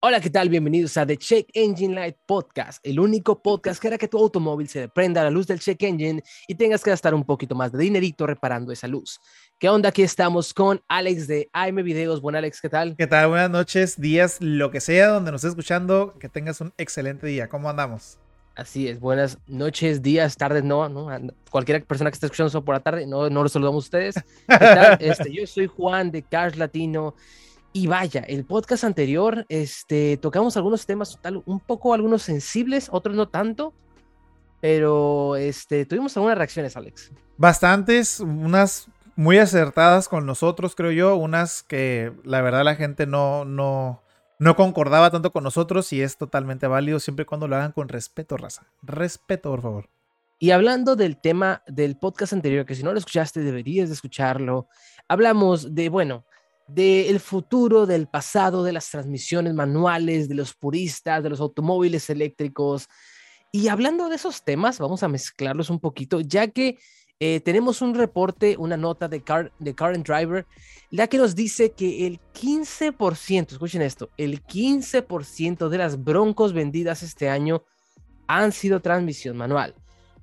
Hola, ¿qué tal? Bienvenidos a The Check Engine Light Podcast, el único podcast que hará que tu automóvil se prenda a la luz del check engine y tengas que gastar un poquito más de dinerito reparando esa luz. ¿Qué onda? Aquí estamos con Alex de AM Videos. Bueno, Alex, ¿qué tal? ¿Qué tal? Buenas noches, días, lo que sea, donde nos estés escuchando, que tengas un excelente día. ¿Cómo andamos? Así es, buenas noches, días, tardes, no, no, cualquier persona que esté escuchando eso por la tarde, no, no lo saludamos a ustedes. ¿Qué tal? Este, yo soy Juan de Cars Latino y vaya, el podcast anterior, este, tocamos algunos temas, tal, un poco algunos sensibles, otros no tanto, pero este, tuvimos algunas reacciones, Alex. Bastantes, unas muy acertadas con nosotros, creo yo, unas que la verdad la gente no, no, no concordaba tanto con nosotros y es totalmente válido siempre y cuando lo hagan con respeto, raza. Respeto, por favor. Y hablando del tema del podcast anterior, que si no lo escuchaste, deberías de escucharlo, hablamos de, bueno, del futuro, del pasado, de las transmisiones manuales, de los puristas, de los automóviles eléctricos. Y hablando de esos temas, vamos a mezclarlos un poquito, ya que eh, tenemos un reporte, una nota de, Car, de Current Driver, la que nos dice que el 15%, escuchen esto, el 15% de las broncos vendidas este año han sido transmisión manual.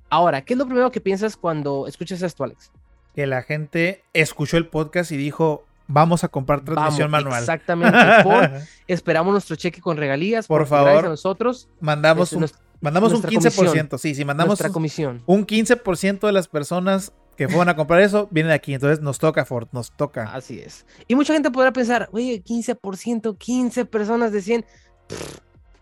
Ahora, ¿qué es lo primero que piensas cuando escuchas esto, Alex? Que la gente escuchó el podcast y dijo, Vamos a comprar transmisión manual. Exactamente. esperamos nuestro cheque con regalías. Por favor. A nosotros. Mandamos un, mandamos un 15%. Sí, sí, mandamos nuestra comisión. un 15% de las personas que fueron a comprar eso vienen aquí. Entonces nos toca, Ford, nos toca. Así es. Y mucha gente podrá pensar, oye, 15%, 15 personas de 100.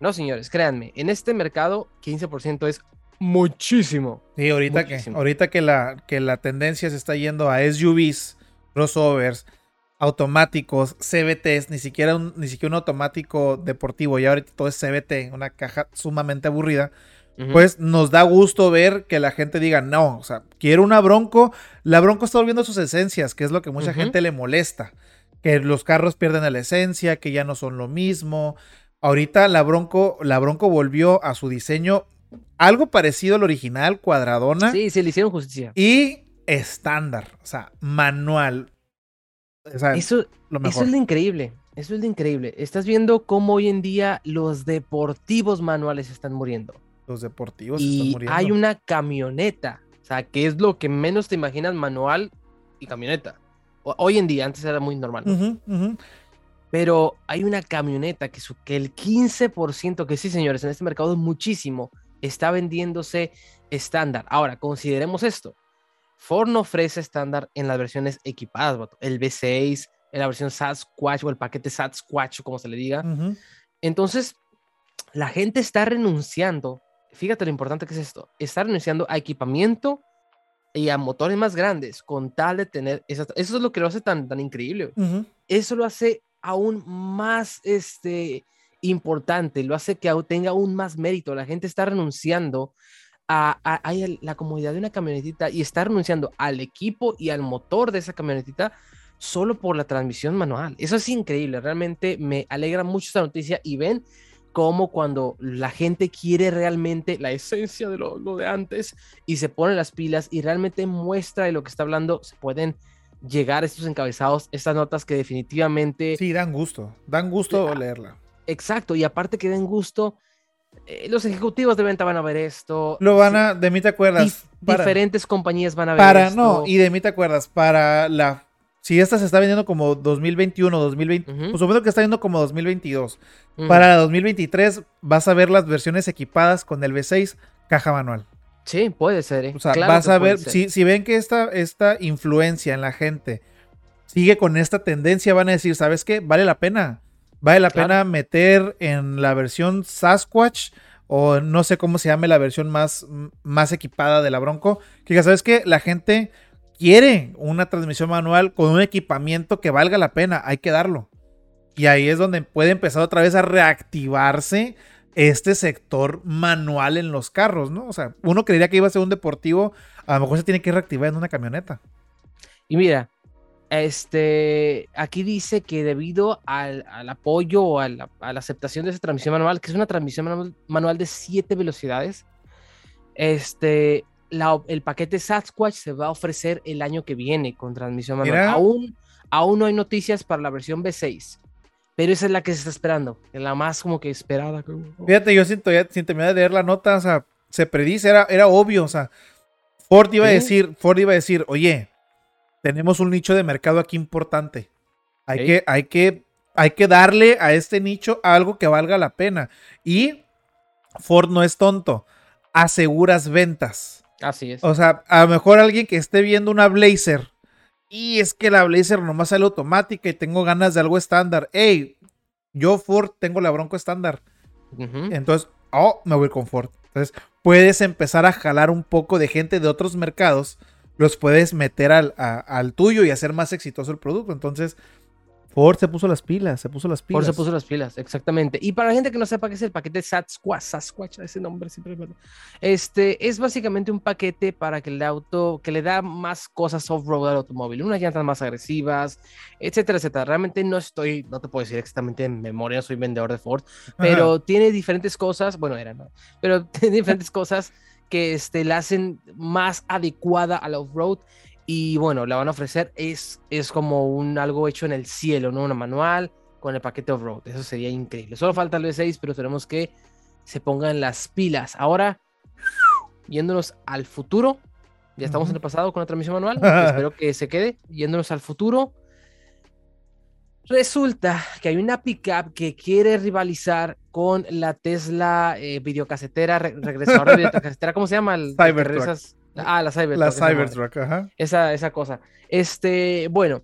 no, señores, créanme, en este mercado 15% es muchísimo. Sí, ahorita, Que, ahorita que, la, que la tendencia se está yendo a SUVs, crossovers, automáticos, CBTs, ni siquiera un, ni siquiera un automático deportivo, y ahorita todo es CBT, una caja sumamente aburrida. Pues nos da gusto ver que la gente diga, no, o sea, quiero una Bronco. La Bronco está volviendo a sus esencias, que es lo que mucha gente le molesta. Que los carros pierden la esencia, que ya no son lo mismo. Ahorita la Bronco, la Bronco volvió a su diseño algo parecido al original, cuadradona. Sí, se le hicieron justicia. Y estándar, o sea, manual eso, eso es lo increíble. Eso es lo increíble. Estás viendo cómo hoy en día los deportivos manuales están muriendo. Los deportivos y están muriendo. Hay una camioneta. O sea, que es lo que menos te imaginas manual y camioneta. Hoy en día, antes era muy normal. Pero hay una camioneta que, que el 15%, que sí, señores, en este mercado es muchísimo, está vendiéndose estándar. Ahora, consideremos esto. Ford no ofrece estándar en las versiones equipadas, el V6, en la versión Sasquatch o el paquete Sasquatch, como se le diga. Entonces, la gente está renunciando, fíjate lo importante que es esto, está renunciando a equipamiento y a motores más grandes con tal de tener, eso es lo que lo hace tan, tan increíble. Eso lo hace aún más este, importante, lo hace que tenga aún más mérito. La gente está renunciando a, la comodidad de una camionetita y está renunciando al equipo y al motor de esa camionetita solo por la transmisión manual. Eso es increíble, realmente me alegra mucho esta noticia y ven cómo cuando la gente quiere realmente la esencia de lo, de antes y se pone las pilas y realmente muestra de lo que está hablando, se pueden llegar estos encabezados, estas notas que definitivamente... Sí, dan gusto, dan gusto leerla. Exacto, y aparte que den gusto, eh, los ejecutivos de venta van a ver esto. Lo van a, de mí te acuerdas. diferentes compañías van a ver para, No, y de mí te acuerdas, para la... Si esta se está vendiendo como 2021, 2020, pues supongo que está viendo como 2022. Para 2023 vas a ver las versiones equipadas con el V6 caja manual. Sí, puede ser. ¿eh? O sea, vas a ver, si, si, ven que esta, esta influencia en la gente sigue con esta tendencia, van a decir, ¿sabes qué? Vale la pena. Vale la pena meter en la versión Sasquatch o no sé cómo se llame la versión más, más equipada de la Bronco. Que ya sabes que la gente quiere una transmisión manual con un equipamiento que valga la pena, hay que darlo. Y ahí es donde puede empezar otra vez a reactivarse este sector manual en los carros, ¿no? O sea, uno creería que iba a ser un deportivo, a lo mejor se tiene que reactivar en una camioneta. Y mira, este, aquí dice que debido al, apoyo o a la, aceptación de esa transmisión manual, que es una transmisión manual, de 7 velocidades, este, el paquete Sasquatch se va a ofrecer el año que viene con transmisión manual. Aún, aún no hay noticias para la versión V6, pero esa es la que se está esperando, la más como que esperada. Fíjate, yo siento, ya sin terminar de leer la nota, o sea, se predice, era, era obvio, o sea, Ford iba a decir, Ford iba a decir, oye, tenemos un nicho de mercado aquí importante. Hay, que, hay, que, hay que darle a este nicho algo que valga la pena. Y Ford no es tonto, aseguras ventas. Así es. O sea, a lo mejor alguien que esté viendo una Blazer y es que la Blazer nomás sale automática y tengo ganas de algo estándar. Hey, yo Ford tengo la Bronco estándar. Entonces, oh, me voy con Ford. Entonces, puedes empezar a jalar un poco de gente de otros mercados, los puedes meter al, al tuyo y hacer más exitoso el producto. Entonces, Ford se puso las pilas, se puso las pilas. Ford se puso las pilas, exactamente. Y para la gente que no sepa qué es el paquete Sasquatch, Sasquatch, ese nombre siempre me... Este es básicamente un paquete para que el auto, que le da más cosas off-road al automóvil, unas llantas más agresivas, etcétera, etcétera. Realmente no estoy, no te puedo decir exactamente en memoria, soy vendedor de Ford, pero tiene diferentes cosas, bueno, era, ¿no? Pero tiene diferentes cosas que este, la hacen más adecuada al off-road y bueno, la van a ofrecer, es, es como un algo hecho en el cielo, ¿no? Una manual con el paquete off-road. Eso sería increíble. Solo falta el V6, pero tenemos que se pongan las pilas. Ahora, yéndonos al futuro, ya estamos en el pasado con la transmisión manual, espero que se quede. Yéndonos al futuro, resulta que hay una pickup que quiere rivalizar con la Tesla eh, videocasetera, regresadora de videocasetera, ¿cómo se llama? El, Cybertruck. Ah, la Cybertruck. La Cybertruck, ajá. Esa, esa cosa. Este, bueno,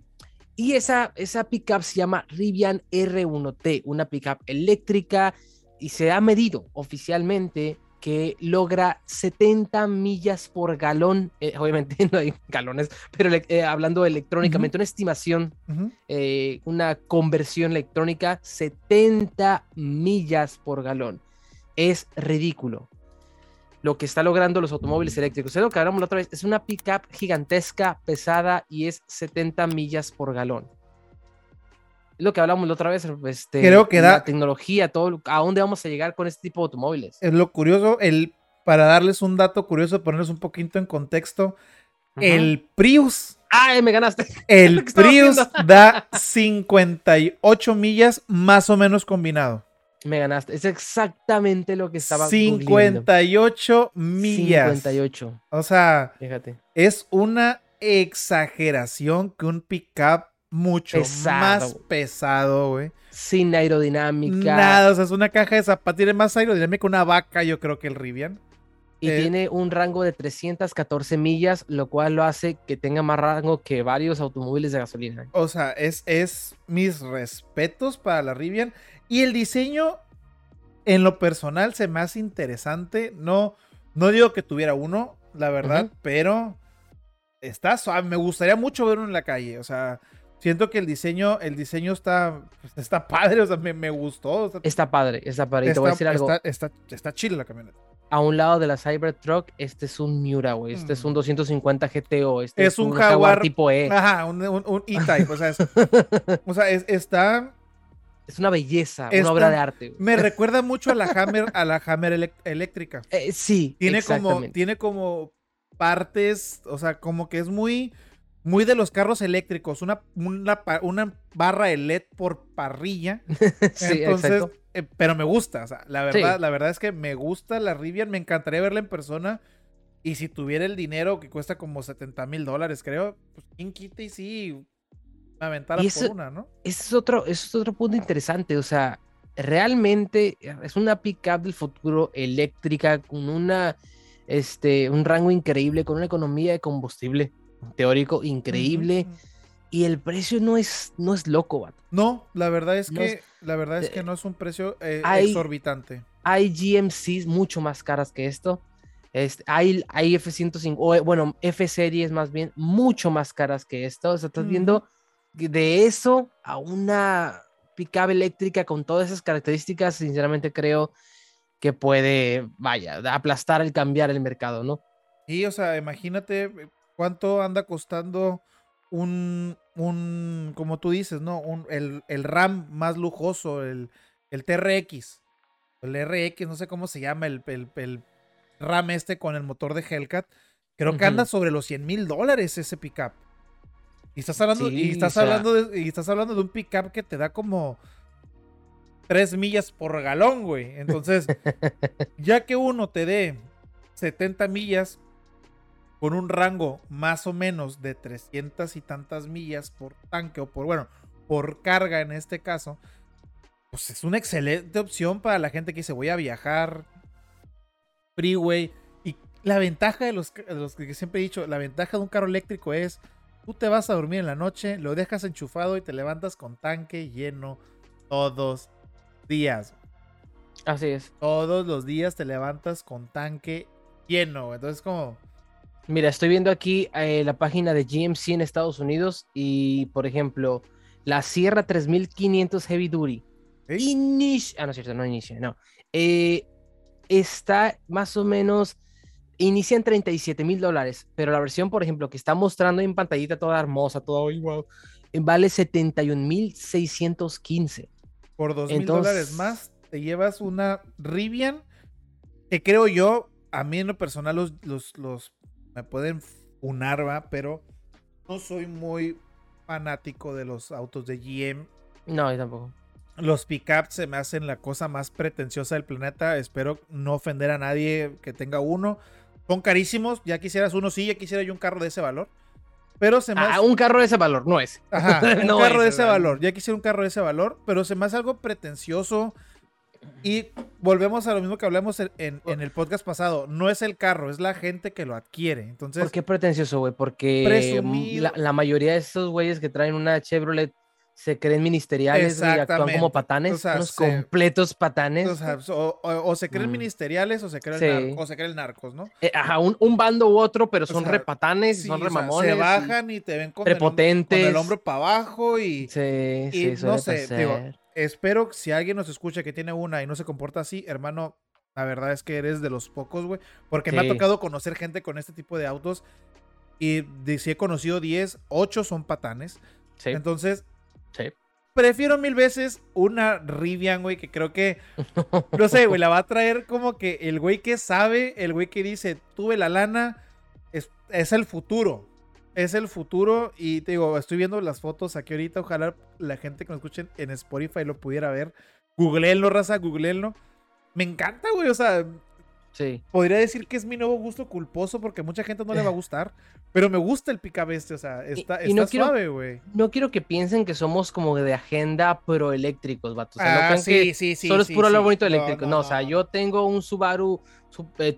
y esa, esa pickup se llama Rivian R1T, una pickup eléctrica y se ha medido oficialmente que logra 70 millas por galón. Eh, obviamente no hay galones, pero eh, hablando electrónicamente, una estimación, eh, una conversión electrónica, 70 millas por galón. Es ridículo lo que está logrando los automóviles eléctricos. Es lo que hablamos la otra vez. Es una pickup gigantesca, pesada y es 70 millas por galón. Lo que hablamos la otra vez. Este, Creo que da. La tecnología, todo. ¿A dónde vamos a llegar con este tipo de automóviles? Es lo curioso. El, para darles un dato curioso, ponerles un poquito en contexto. El Prius. ¡Ay, me ganaste! El Prius da 58 millas más o menos combinado. Me ganaste. Es exactamente lo que estaba 58 millas. 58. O sea, Fíjate. es una exageración que un pickup mucho más pesado, güey. Sin aerodinámica. Nada, o sea, es una caja de zapatos. Tiene más aerodinámica una vaca, yo creo que el Rivian. Y eh, tiene un rango de 314 millas, lo cual lo hace que tenga más rango que varios automóviles de gasolina. O sea, es, es mis respetos para la Rivian. Y el diseño, en lo personal, se me hace interesante. No, no digo que tuviera uno, la verdad, pero está suave. Me gustaría mucho verlo en la calle. O sea, siento que el diseño, el diseño está, pues, está padre, o sea, me, gustó. está padre, está padre. te voy a decir algo. Está, está, chido la camioneta. A un lado de la Cybertruck, este es un Miura, güey. Este es un 250 mm. GTO. Este es, un, Jaguar, tipo E. Ajá, un, E-Type. o sea, o sea está es una belleza, una obra de arte. Me recuerda mucho a la Hammer, a la Hammer eléctrica. Eh, sí, tiene como, tiene como partes, o sea, como que es muy, muy de los carros eléctricos, una, una, una barra de LED por parrilla. sí, Entonces, eh, pero me gusta, o sea, la verdad, la verdad es que me gusta la Rivian, me encantaría verla en persona. Y si tuviera el dinero que cuesta como 70 mil dólares, creo, pues quien quita y sí, y eso, por una, ¿no? Ese es otro, es otro punto interesante. O sea, realmente es una pickup del futuro eléctrica con una, este, un rango increíble, con una economía de combustible teórico increíble. Y el precio no es, no es loco, vato. No, la verdad es que, la verdad es que no es un precio eh, exorbitante. Hay GMCs mucho más caras que esto. Este, hay, hay F-105, bueno, F-Series más bien, mucho más caras que esto. O sea, estás viendo de eso a una pickup eléctrica con todas esas características, sinceramente creo que puede, vaya, aplastar el cambiar el mercado, ¿no? Y, o sea, imagínate eh, cuánto anda costando un, un como tú dices, ¿no? Un, el, RAM más lujoso, el, el TRX, el RX, no sé cómo se llama, el, el, RAM este con el motor de Hellcat. Creo que anda sobre los 100 mil dólares ese pickup. Y estás hablando, y estás hablando de, y estás hablando de un pickup que te da como 3 millas por galón, güey. Entonces, ya que uno te dé 70 millas con un rango más o menos de 300 y tantas millas por tanque o por, bueno, por carga en este caso, pues es una excelente opción para la gente que dice voy a viajar freeway. Y la ventaja de los, de los que siempre he dicho, la ventaja de un carro eléctrico es, tú te vas a dormir en la noche, lo dejas enchufado y te levantas con tanque lleno todos días. Así es. Todos los días te levantas con tanque lleno. Entonces como Mira, estoy viendo aquí eh, la página de GMC en Estados Unidos y, por ejemplo, la Sierra 3500 Heavy Duty. Inicia, ah, no es cierto, no inicia, no. Eh, está más o menos, inicia en 37 mil dólares, pero la versión, por ejemplo, que está mostrando en pantallita toda hermosa, todo igual, vale 71 mil 615. Por 2 mil dólares más, te llevas una Rivian que creo yo, a mí en lo personal, los, los, los me pueden funar, va, pero no soy muy fanático de los autos de GM. No, yo tampoco. Los pickups se me hacen la cosa más pretenciosa del planeta. Espero no ofender a nadie que tenga uno. Son carísimos. Ya quisieras uno, sí, ya quisiera yo un carro de ese valor. Pero se me ah, un carro de ese valor, no es. Ajá, un carro de ese valor. Ya quisiera un carro de ese valor, pero se me hace algo pretencioso y volvemos a lo mismo que hablamos en, el podcast pasado. No es el carro, es la gente que lo adquiere. Entonces, ¿Por qué pretencioso, güey? Porque la, mayoría de esos güeyes que traen una Chevrolet se creen ministeriales y actúan como patanes, unos completos patanes. O, se creen mm. ministeriales o se creen, o se creen narcos, ¿no? Eh, ajá, un, bando u otro, pero son repatanes, son remamones. se bajan y, te ven con, prepotentes. El, con el hombro para abajo y, sí, sí, no sé, digo, espero que si alguien nos escucha que tiene una y no se comporta así, hermano, la verdad es que eres de los pocos, güey. Porque me ha tocado conocer gente con este tipo de autos. Y si he conocido 10, 8 son patanes. Sí. Entonces, sí. prefiero mil veces una Rivian, güey, que creo que, no sé, güey, la va a traer como que el güey que sabe, el güey que dice, tuve la lana, es, es el futuro es el futuro y te digo, estoy viendo las fotos aquí ahorita, ojalá la gente que nos escuchen en Spotify lo pudiera ver. Googleenlo, raza, googleenlo. Me encanta, güey, o sea, Sí. Podría decir que es mi nuevo gusto culposo porque a mucha gente no le va a gustar, pero me gusta el pica este, o sea, está, está suave, güey. No quiero que piensen que somos como de agenda pro eléctricos, vatos. O sea, ah, sí, sí, sí, solo es puro lo bonito eléctrico. No, o sea, yo tengo un Subaru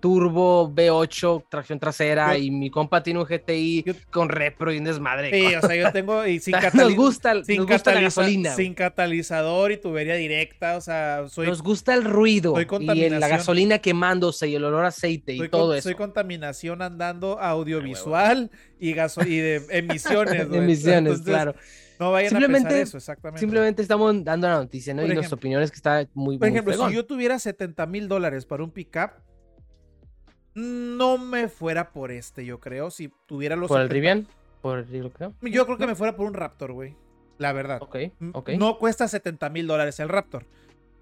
turbo V8, tracción trasera, y mi compa tiene un GTI con repro y un desmadre. Sí, o sea, yo tengo y sin nos gusta, sin nos la gasolina. Sin catalizador y tubería directa, o sea, soy... Nos gusta el ruido y la gasolina quemándose y el olor a aceite y todo eso. Soy contaminación andando audiovisual y, y de emisiones. emisiones, claro. No vayan simplemente, a pensar eso, exactamente. Simplemente estamos dando la noticia, ¿no? y las opiniones que está muy Por ejemplo, si yo tuviera 70 mil dólares para un pickup, no me fuera por este, yo creo. Si tuviera los. ¿Por el Rivian? ¿Por el creo? Yo creo que me fuera por un Raptor, güey. La verdad. Ok, ok. No cuesta 70 mil dólares el Raptor.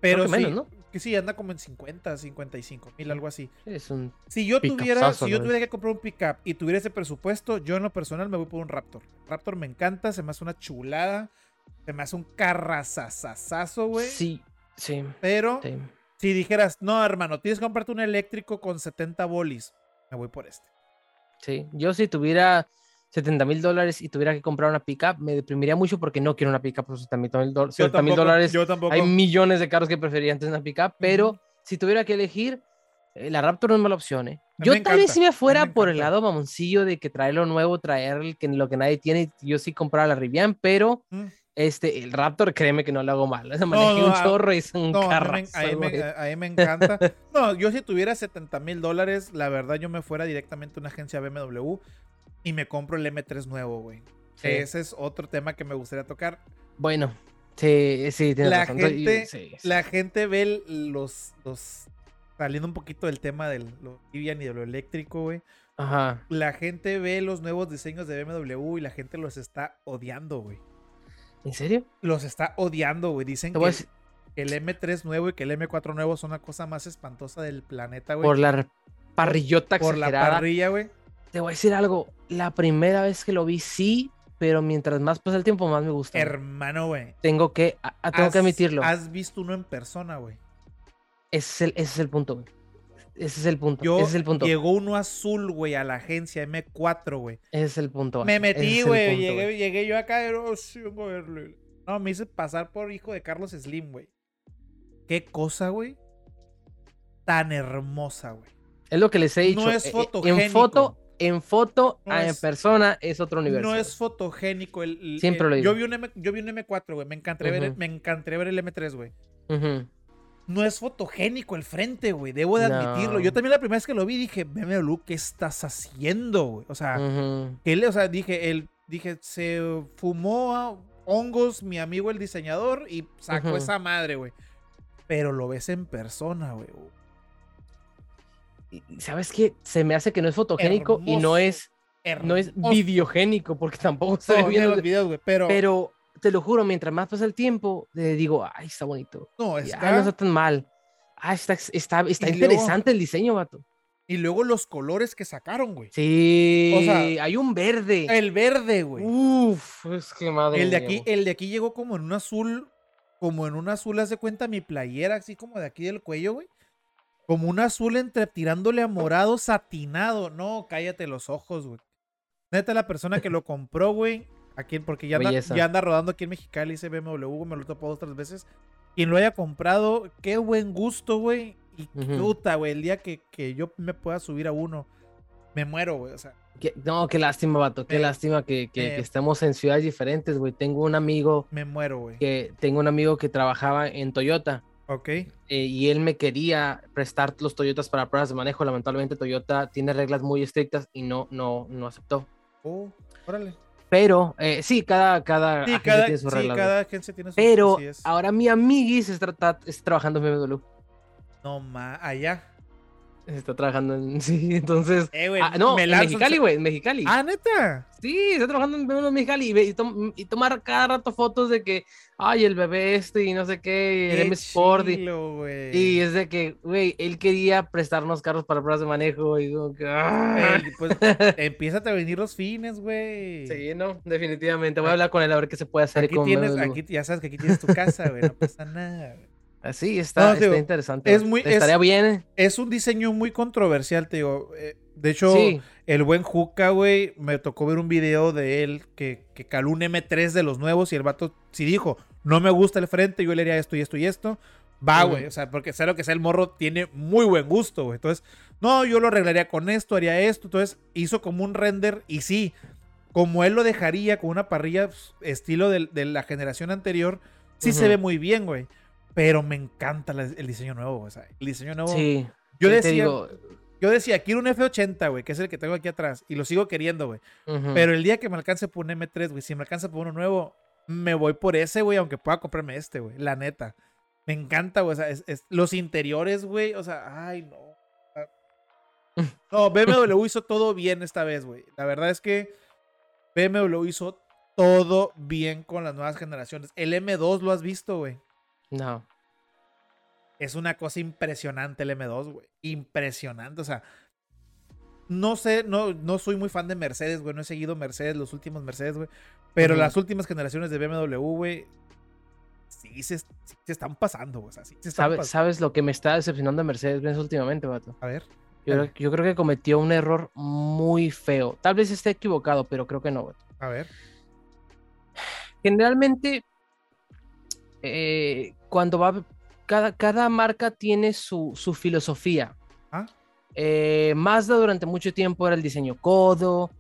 Pero sí, menos, ¿no? que sí, anda como en 50, 55 mil, algo así. Es un si yo tuviera, si yo tuviera que comprar un pickup y tuviera ese presupuesto, yo en lo personal me voy por un Raptor. Raptor me encanta, se me hace una chulada, se me hace un carrazazazazo, güey. Sí, sí. Pero si dijeras, no, hermano, tienes que comprarte un eléctrico con 70 bolis, me voy por este. Sí, yo si tuviera 70 mil dólares y tuviera que comprar una pickup, me deprimiría mucho porque no quiero una pickup por 70 mil dólares. Yo tampoco. Hay millones de carros que preferiría antes una pickup, pero si tuviera que elegir, eh, la Raptor no es mala opción. ¿eh? Yo también si me fuera por el lado mamoncillo de que traer lo nuevo, traer que, lo que nadie tiene, yo sí comprara la Rivian, pero este, el Raptor, créeme que no lo hago mal. No, manejé un chorro y es un carro. A mí me encanta. no, yo si tuviera 70 mil dólares, la verdad yo me fuera directamente a una agencia BMW y me compro el M3 nuevo, güey. Ese es otro tema que me gustaría tocar. Bueno, sí, sí, tienes la Gente, La gente ve los, los. Saliendo un poquito del tema del lo y de lo eléctrico, güey. Ajá. La gente ve los nuevos diseños de BMW y la gente los está odiando, güey. ¿En serio? Los está odiando, güey. Dicen que, el M3 nuevo y que el M4 nuevo son la cosa más espantosa del planeta, güey. Por la parrillota Por la parrilla, güey. Te voy a decir algo. La primera vez que lo vi, sí, pero mientras más pasa el tiempo, más me gusta. Hermano, güey. Tengo que, tengo que admitirlo. ¿Has visto uno en persona, güey? Ese es el, ese es el punto, güey. Ese es el punto. Yo, ese es el punto. Llegó uno azul, güey, a la agencia M4, güey. Ese es el punto. Me metí, güey. Llegué, llegué, yo acá. Oh, no, me hice pasar por hijo de Carlos Slim, güey. Qué cosa, güey. Tan hermosa, güey. Es lo que les he dicho. No es fotogénico. En foto, en foto, en persona, es otro universo. No es fotogénico. El, Siempre lo digo. Yo vi un, M, yo vi un M4, güey. Me encanté, ver, me encanté ver el M3, güey. No es fotogénico el frente, güey. Debo de admitirlo. Yo también la primera vez que lo vi dije, BMW, ¿qué estás haciendo, güey? O sea, él, o sea, dije, él, dije, se fumó hongos mi amigo el diseñador y sacó esa madre, güey. Pero lo ves en persona, güey. ¿Sabes qué? Se me hace que no es fotogénico y no es, no es videogénico, porque tampoco se ve bien los videos, güey. Pero, pero te lo juro, mientras más pasa el tiempo, te digo, ay, está bonito. No, está... no está tan mal. Ah, está, está, está interesante el diseño, vato. Y luego los colores que sacaron, güey. Sí, o sea, hay un verde. El verde, güey. Uf, es que madre. El de aquí, el de aquí llegó como en un azul, como en un azul, haz de cuenta mi playera, así como de aquí del cuello, güey. Como un azul entre tirándole a morado satinado. No, cállate los ojos, güey. Neta, la persona que lo compró, güey. Aquí, porque ya anda, ya anda rodando aquí en Mexicali ese BMW, me lo topó dos tres veces. Quien lo haya comprado, qué buen gusto, güey. Y puta, güey. El día que, que, yo me pueda subir a uno, me muero, güey. O sea. no, qué lástima, vato. Qué lástima que, que, estemos en ciudades diferentes, güey. Tengo un amigo. Me muero, güey. Que tengo un amigo que trabajaba en Toyota. Ok. Eh, y él me quería prestar los Toyotas para pruebas de manejo. Lamentablemente Toyota tiene reglas muy estrictas y no, no, no aceptó. Oh, órale. Pero, eh, sí, cada, cada sí, agencia tiene su sí, cada agencia tiene su Pero ahora mi amiguis está, está, trabajando en BMW. No, ma, allá. Está trabajando en. Sí, entonces. Eh, ah, no, en Mexicali, güey, en Mexicali. Ah, neta. Sí, está trabajando en Mexicali y, y, tomar cada rato fotos de que, ay, el bebé este y no sé qué, el M Sport. y, es de que, güey, él quería prestarnos carros para pruebas de manejo y como que. ¡ah! pues empieza a venir los fines, güey. Sí, no, definitivamente. Voy a hablar con él a ver qué se puede hacer. Aquí tienes, aquí, ya sabes que aquí tienes tu casa, güey, no pasa nada, güey. Así está, está interesante. Es muy, Estaría bien. Es un diseño muy controversial, te digo. Eh, de hecho, el buen Juca, güey, me tocó ver un video de él que, que caló un M3 de los nuevos y el vato sí dijo, no me gusta el frente, yo le haría esto y esto y esto. Va, güey, o sea, porque sea lo que sea, el morro tiene muy buen gusto, güey. Entonces, no, yo lo arreglaría con esto, haría esto. Entonces, hizo como un render y sí, como él lo dejaría con una parrilla pues, estilo de, la generación anterior, sí se ve muy bien, güey. Pero me encanta el diseño nuevo, o sea, el diseño nuevo. Sí. Yo decía, yo decía, quiero un F80, güey, que es el que tengo aquí atrás, y lo sigo queriendo, güey. Pero el día que me alcance por un M3, güey, si me alcanza por uno nuevo, me voy por ese, güey, aunque pueda comprarme este, güey, la neta. Me encanta, güey, o sea, es, los interiores, güey, o sea, ay, no. No, BMW hizo todo bien esta vez, güey. La verdad es que BMW hizo todo bien con las nuevas generaciones. El M2 lo has visto, güey. No. Es una cosa impresionante el M2, güey. Impresionante. O sea, no sé, no, no soy muy fan de Mercedes, güey. No he seguido Mercedes, los últimos Mercedes, güey. Pero las últimas generaciones de BMW, güey, sí se, están pasando, güey. ¿Sabes, lo que me está decepcionando de Mercedes-Benz últimamente, vato? A ver. Yo, yo, creo que cometió un error muy feo. Tal vez esté equivocado, pero creo que no, vato. A ver. Generalmente, eh, cuando va, cada, cada marca tiene su, su filosofía. ¿Ah? Eh, Mazda durante mucho tiempo era el diseño codo.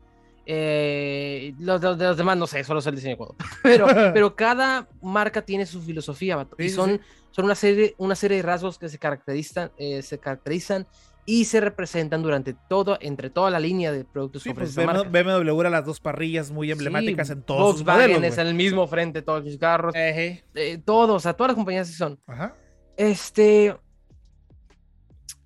Eh, los, de los demás no sé, solo es el diseño codo. Pero, pero cada marca tiene su filosofía, y son, son una, serie, una serie de rasgos que se caracterizan, eh, se caracterizan y se representan durante todo, entre toda la línea de productos sí, pues BMW era las dos parrillas muy emblemáticas en todos Volkswagen es el mismo frente todos los carros. Eh, todos, o sea, todas las compañías sí son. Ajá. Este,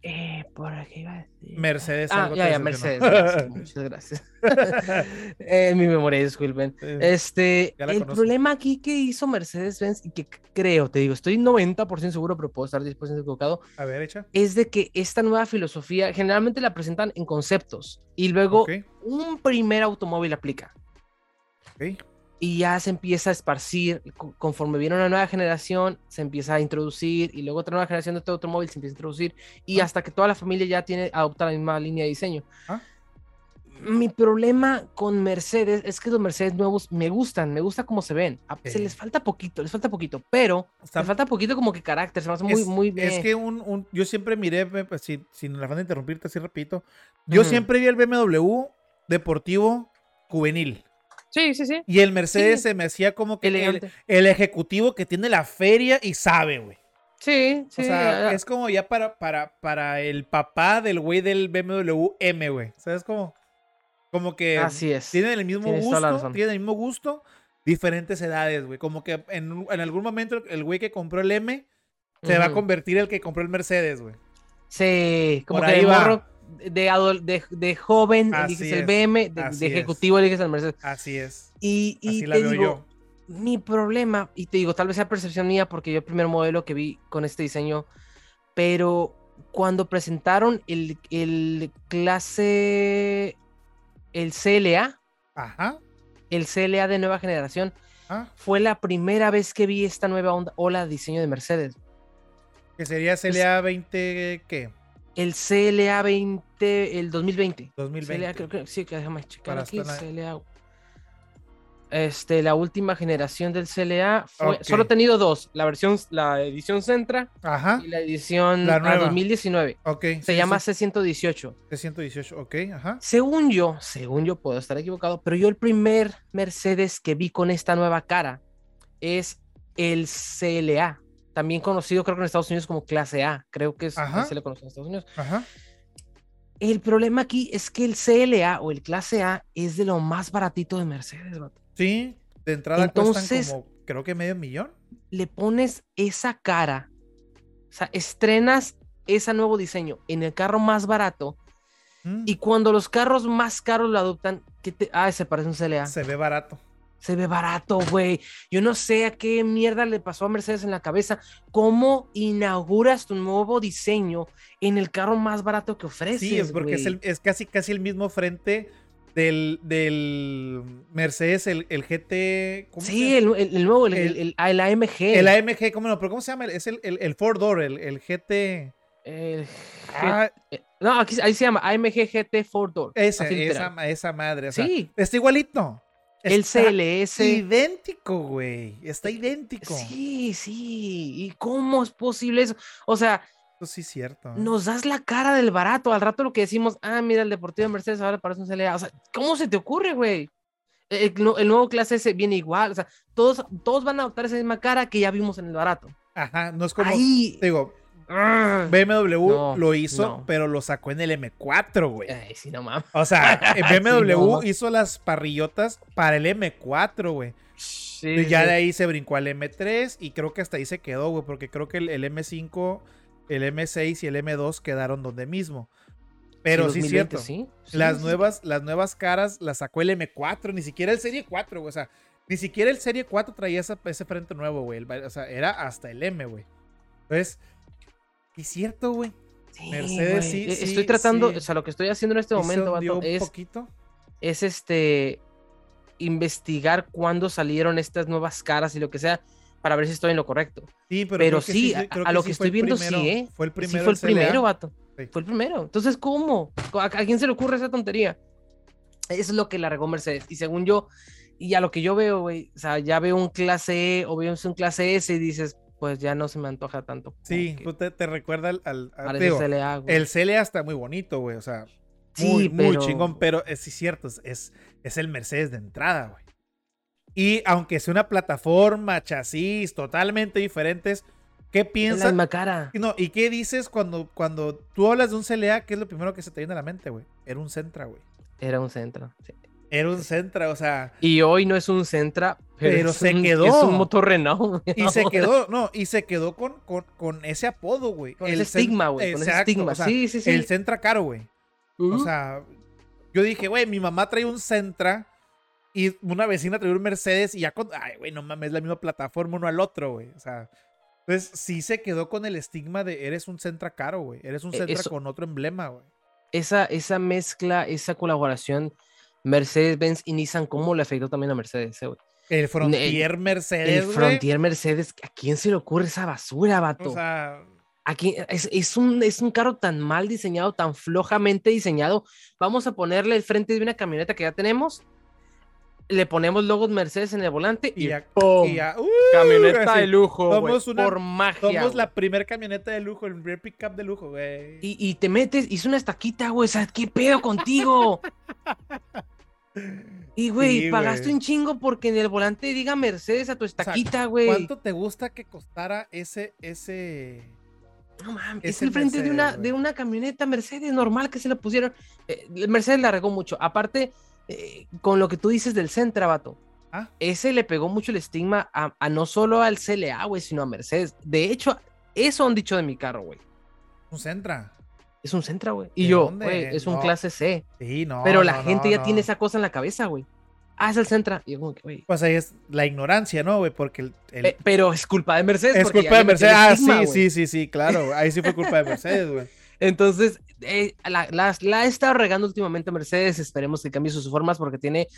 eh, por aquí iba a decir. Mercedes. Ah, ya, ya, Mercedes. muchas gracias. eh, mi memoria, disculpen. Este, el problema aquí que hizo Mercedes-Benz y que creo, te digo, estoy 90% seguro, pero puedo estar 10% equivocado. A ver, echa. Es de que esta nueva filosofía generalmente la presentan en conceptos y luego un primer automóvil aplica. Y ya se empieza a esparcir, conforme viene una nueva generación, se empieza a introducir, y luego otra nueva generación de este automóvil se empieza a introducir, y ah. hasta que toda la familia ya tiene, adopta la misma línea de diseño. Ah mi problema con Mercedes es que los Mercedes nuevos me gustan, me gusta cómo se ven. Se les falta poquito, les falta poquito, pero les falta poquito como que carácter, se me hace muy, muy bien. Es que un, yo siempre miré, sin, sin la fan de interrumpirte así repito, yo siempre vi el BMW deportivo juvenil. Sí, sí, sí. Y el Mercedes se me hacía como que el, el, ejecutivo que tiene la feria y sabe, güey. Sí, sí. O sea, es como ya para, para, para el papá del güey del BMW M, güey. ¿Sabes cómo? Como que Así es. tienen el mismo gusto, tienen el mismo gusto, diferentes edades, güey. Como que en, algún momento el güey que compró el M se va a convertir el que compró el Mercedes, güey. Sí, como que de morro, de, de, joven eliges el BM, de, ejecutivo eliges el Mercedes. Así es. Y, y te digo, mi problema, y te digo, tal vez sea percepción mía porque yo el primer modelo que vi con este diseño, pero cuando presentaron el, el clase el CLA. Ajá. El CLA de nueva generación. Ah. Fue la primera vez que vi esta nueva onda, ola de diseño de Mercedes. ¿Que sería CLA 20 qué? El CLA 20, el 2020. 2020. CLA, creo sí, que déjame checar aquí. CLA este, la última generación del CLA fue, solo he tenido dos, la versión, la edición Centra y la edición la 2019. Se llama C118. C118, ok, ajá. Según yo, según yo puedo estar equivocado, pero yo el primer Mercedes que vi con esta nueva cara es el CLA, también conocido creo que en Estados Unidos como clase A, creo que es, se le conoce en Estados Unidos. Ajá. El problema aquí es que el CLA o el clase A es de lo más baratito de Mercedes, vato. Sí, de entrada Entonces, como, creo que medio millón. Le pones esa cara, o sea, estrenas ese nuevo diseño en el carro más barato mm. y cuando los carros más caros lo adoptan, que te... ah, se parece un CLA. Se ve barato. Se ve barato, güey. Yo no sé a qué mierda le pasó a Mercedes en la cabeza. ¿Cómo inauguras tu nuevo diseño en el carro más barato que ofreces? Sí, es porque es, es, casi, casi el mismo frente del, del Mercedes, el, el GT. sí, el, el, nuevo, el, el, AMG. El AMG, ¿cómo no? ¿Pero cómo se llama? Es el, el, Four Door, el, GT. Ah. Eh, no, aquí ahí se llama AMG GT Four Door. Esa, esa, esa, madre. sí. Está igualito. El CLS. Idéntico, güey. Está idéntico. Sí, sí. ¿Y cómo es posible eso? O sea, sí es cierto. ¿eh? Nos das la cara del barato. Al rato lo que decimos, ah, mira, el Deportivo de Mercedes ahora parece un CLA. O sea, ¿cómo se te ocurre, güey? El, nuevo clase S viene igual. O sea, todos, todos van a adoptar esa misma cara que ya vimos en el barato. Ajá, no es como. Digo, ah. BMW lo hizo, pero lo sacó en el M4, güey. Ay, sí, no mames. O sea, BMW hizo las parrillotas para el M4, güey. Sí, y ya de ahí se brincó al M3 y creo que hasta ahí se quedó, güey, porque creo que el, el M5 el M6 y el M2 quedaron donde mismo. Pero sí, es cierto. las, nuevas, las nuevas caras las sacó el M4, ni siquiera el Serie 4, güey. O sea, ni siquiera el Serie 4 traía ese, frente nuevo, güey. O sea, era hasta el M, güey. Entonces, es cierto, güey. Mercedes sí, e, Estoy tratando, o sea, lo que estoy haciendo en este momento, es, poquito? es este investigar cuándo salieron estas nuevas caras y lo que sea para ver si estoy en lo correcto. Sí, pero, sí, a, lo que, estoy viendo sí, ¿eh? Fue el primero. fue el primero, vato. Fue el primero. Entonces, ¿cómo? ¿A, quién se le ocurre esa tontería? Eso es lo que la regó Mercedes. Y según yo, y a lo que yo veo, güey, o sea, ya veo un clase E o veo un clase S y dices, pues ya no se me antoja tanto. Sí, te, te, recuerda al, al, CLA, El CLA está muy bonito, güey, o sea, muy, muy chingón, pero es, es cierto, es, es el Mercedes de entrada, güey. Y aunque sea una plataforma, chasis totalmente diferentes, ¿qué piensas? La cara. No, ¿y qué dices cuando, cuando tú hablas de un CLA? ¿Qué es lo primero que se te viene a la mente, güey? Era un Centra, güey. Era un Centra, sí. Era un Centra, o sea. Y hoy no es un Centra, pero, se quedó. Es un motor Renault. Y se quedó, no, y se quedó con, con, ese apodo, güey. Con el estigma, güey. Con ese estigma. sí, sí, sí. El Centra caro, güey. O sea, yo dije, güey, mi mamá trae un Centra y una vecina traía un Mercedes y ya con. Ay, güey, no mames, la misma plataforma uno al otro, güey. O sea. Pues sí se quedó con el estigma de eres un Centra caro, güey. Eres un e, Centra con otro emblema, güey. Esa, esa mezcla, esa colaboración Mercedes-Benz y Nissan, ¿cómo le afectó también a Mercedes, eh, güey? El Frontier Mercedes. El Frontier Mercedes, ¿a quién se le ocurre esa basura, vato? O sea, Aquí es, es, un, es un carro tan mal diseñado, tan flojamente diseñado. Vamos a ponerle el frente de una camioneta que ya tenemos. Le ponemos logos Mercedes en el volante y, y ya, ¡pum! y ya- ¡uh! camioneta así, de lujo, güey, somos una- por magia. Somos la primer camioneta de lujo, el primer pickup de lujo, güey. Y, y te metes, hizo una estaquita, güey. O sea, ¿qué pedo contigo? Y, güey, Sí, pagaste güey. un chingo porque en el volante diga Mercedes a tu estaquita, güey. ¿Cuánto te gusta que costara ese, ese? No mames, Es el frente de, una, güey. de una camioneta Mercedes normal que se le pusieron. Eh, Mercedes la regó mucho. Aparte, eh, con lo que tú dices del Sentra, vato. Ah. Ese le pegó mucho el estigma a, a no solo al CLA, güey, sino a Mercedes. De hecho, eso han dicho de mi carro, güey. Un Sentra. Es un Sentra, güey. Y ¿De yo, güey, es un clase C. Sí, no. pero la no, gente no, ya tiene esa cosa en la cabeza, güey. Ah, es el Sentra. Y yo, como que, güey. Pues ahí es la ignorancia, ¿no, güey? Porque el, el- Eh, pero es culpa de Mercedes. es culpa de Mercedes. Ah, sí, sí, sí, sí, claro. Ahí sí fue culpa de Mercedes, güey. Entonces, eh, la, la, la ha estado regando últimamente Mercedes. Esperemos que cambie sus formas porque tiene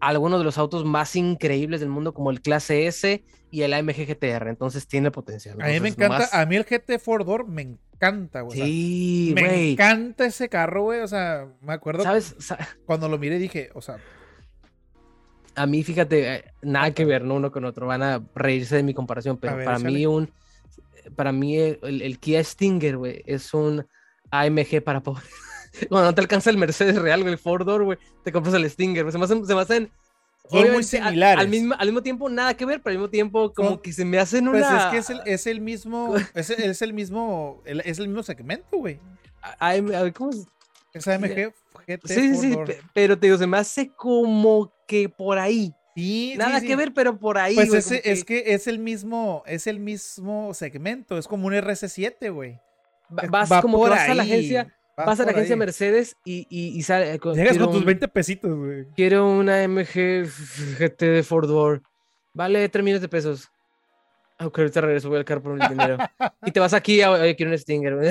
algunos de los autos más increíbles del mundo, como el Clase S y el AMG GTR. Entonces, tiene potencial. A mí me encanta, nomás- a mí el GT Four Door me encanta, güey. o sea, Sí, me güey. encanta ese carro, güey. O sea, me acuerdo ¿Sabes? Sa- cuando lo miré dije, o sea, A mí, fíjate, eh, nada que ver, ¿no? Uno con otro. Van a reírse de mi comparación, pero ver, para mí un... Para mí el, el- el Kia Stinger, güey, es un AMG para pobres. Cuando no te alcanza el Mercedes real, güey, el Four Door, güey, te compras el Stinger. güey. Se me hacen... Se me hacen Son muy al- similares. Al, mismo, al mismo tiempo, nada que ver, pero al mismo tiempo, como que se me hacen pues una. es que es el, es el mismo, es, el- es el mismo, el- es el mismo segmento, güey. A ver, ¿cómo se- Es AMG GT Sí, sí, sí, pero te digo, se me hace como que por ahí. Sí, Nada sí. que ver, pero por ahí. Pues güey, ese- como es que es el mismo, es el mismo segmento, es como un RC7, güey. va- Es- vas va como que por vas a la ahí, agencia, vas a la agencia ahí. Mercedes y, y, y sale. eh, con- Llegas con tus un- 20 pesitos, güey. Quiero una MG GT de Ford Door. Vale 3 millones de pesos. Ah, Ok, ahorita regreso, voy al carro por el dinero. y te vas aquí, a, oye, quiero un Stinger. güey.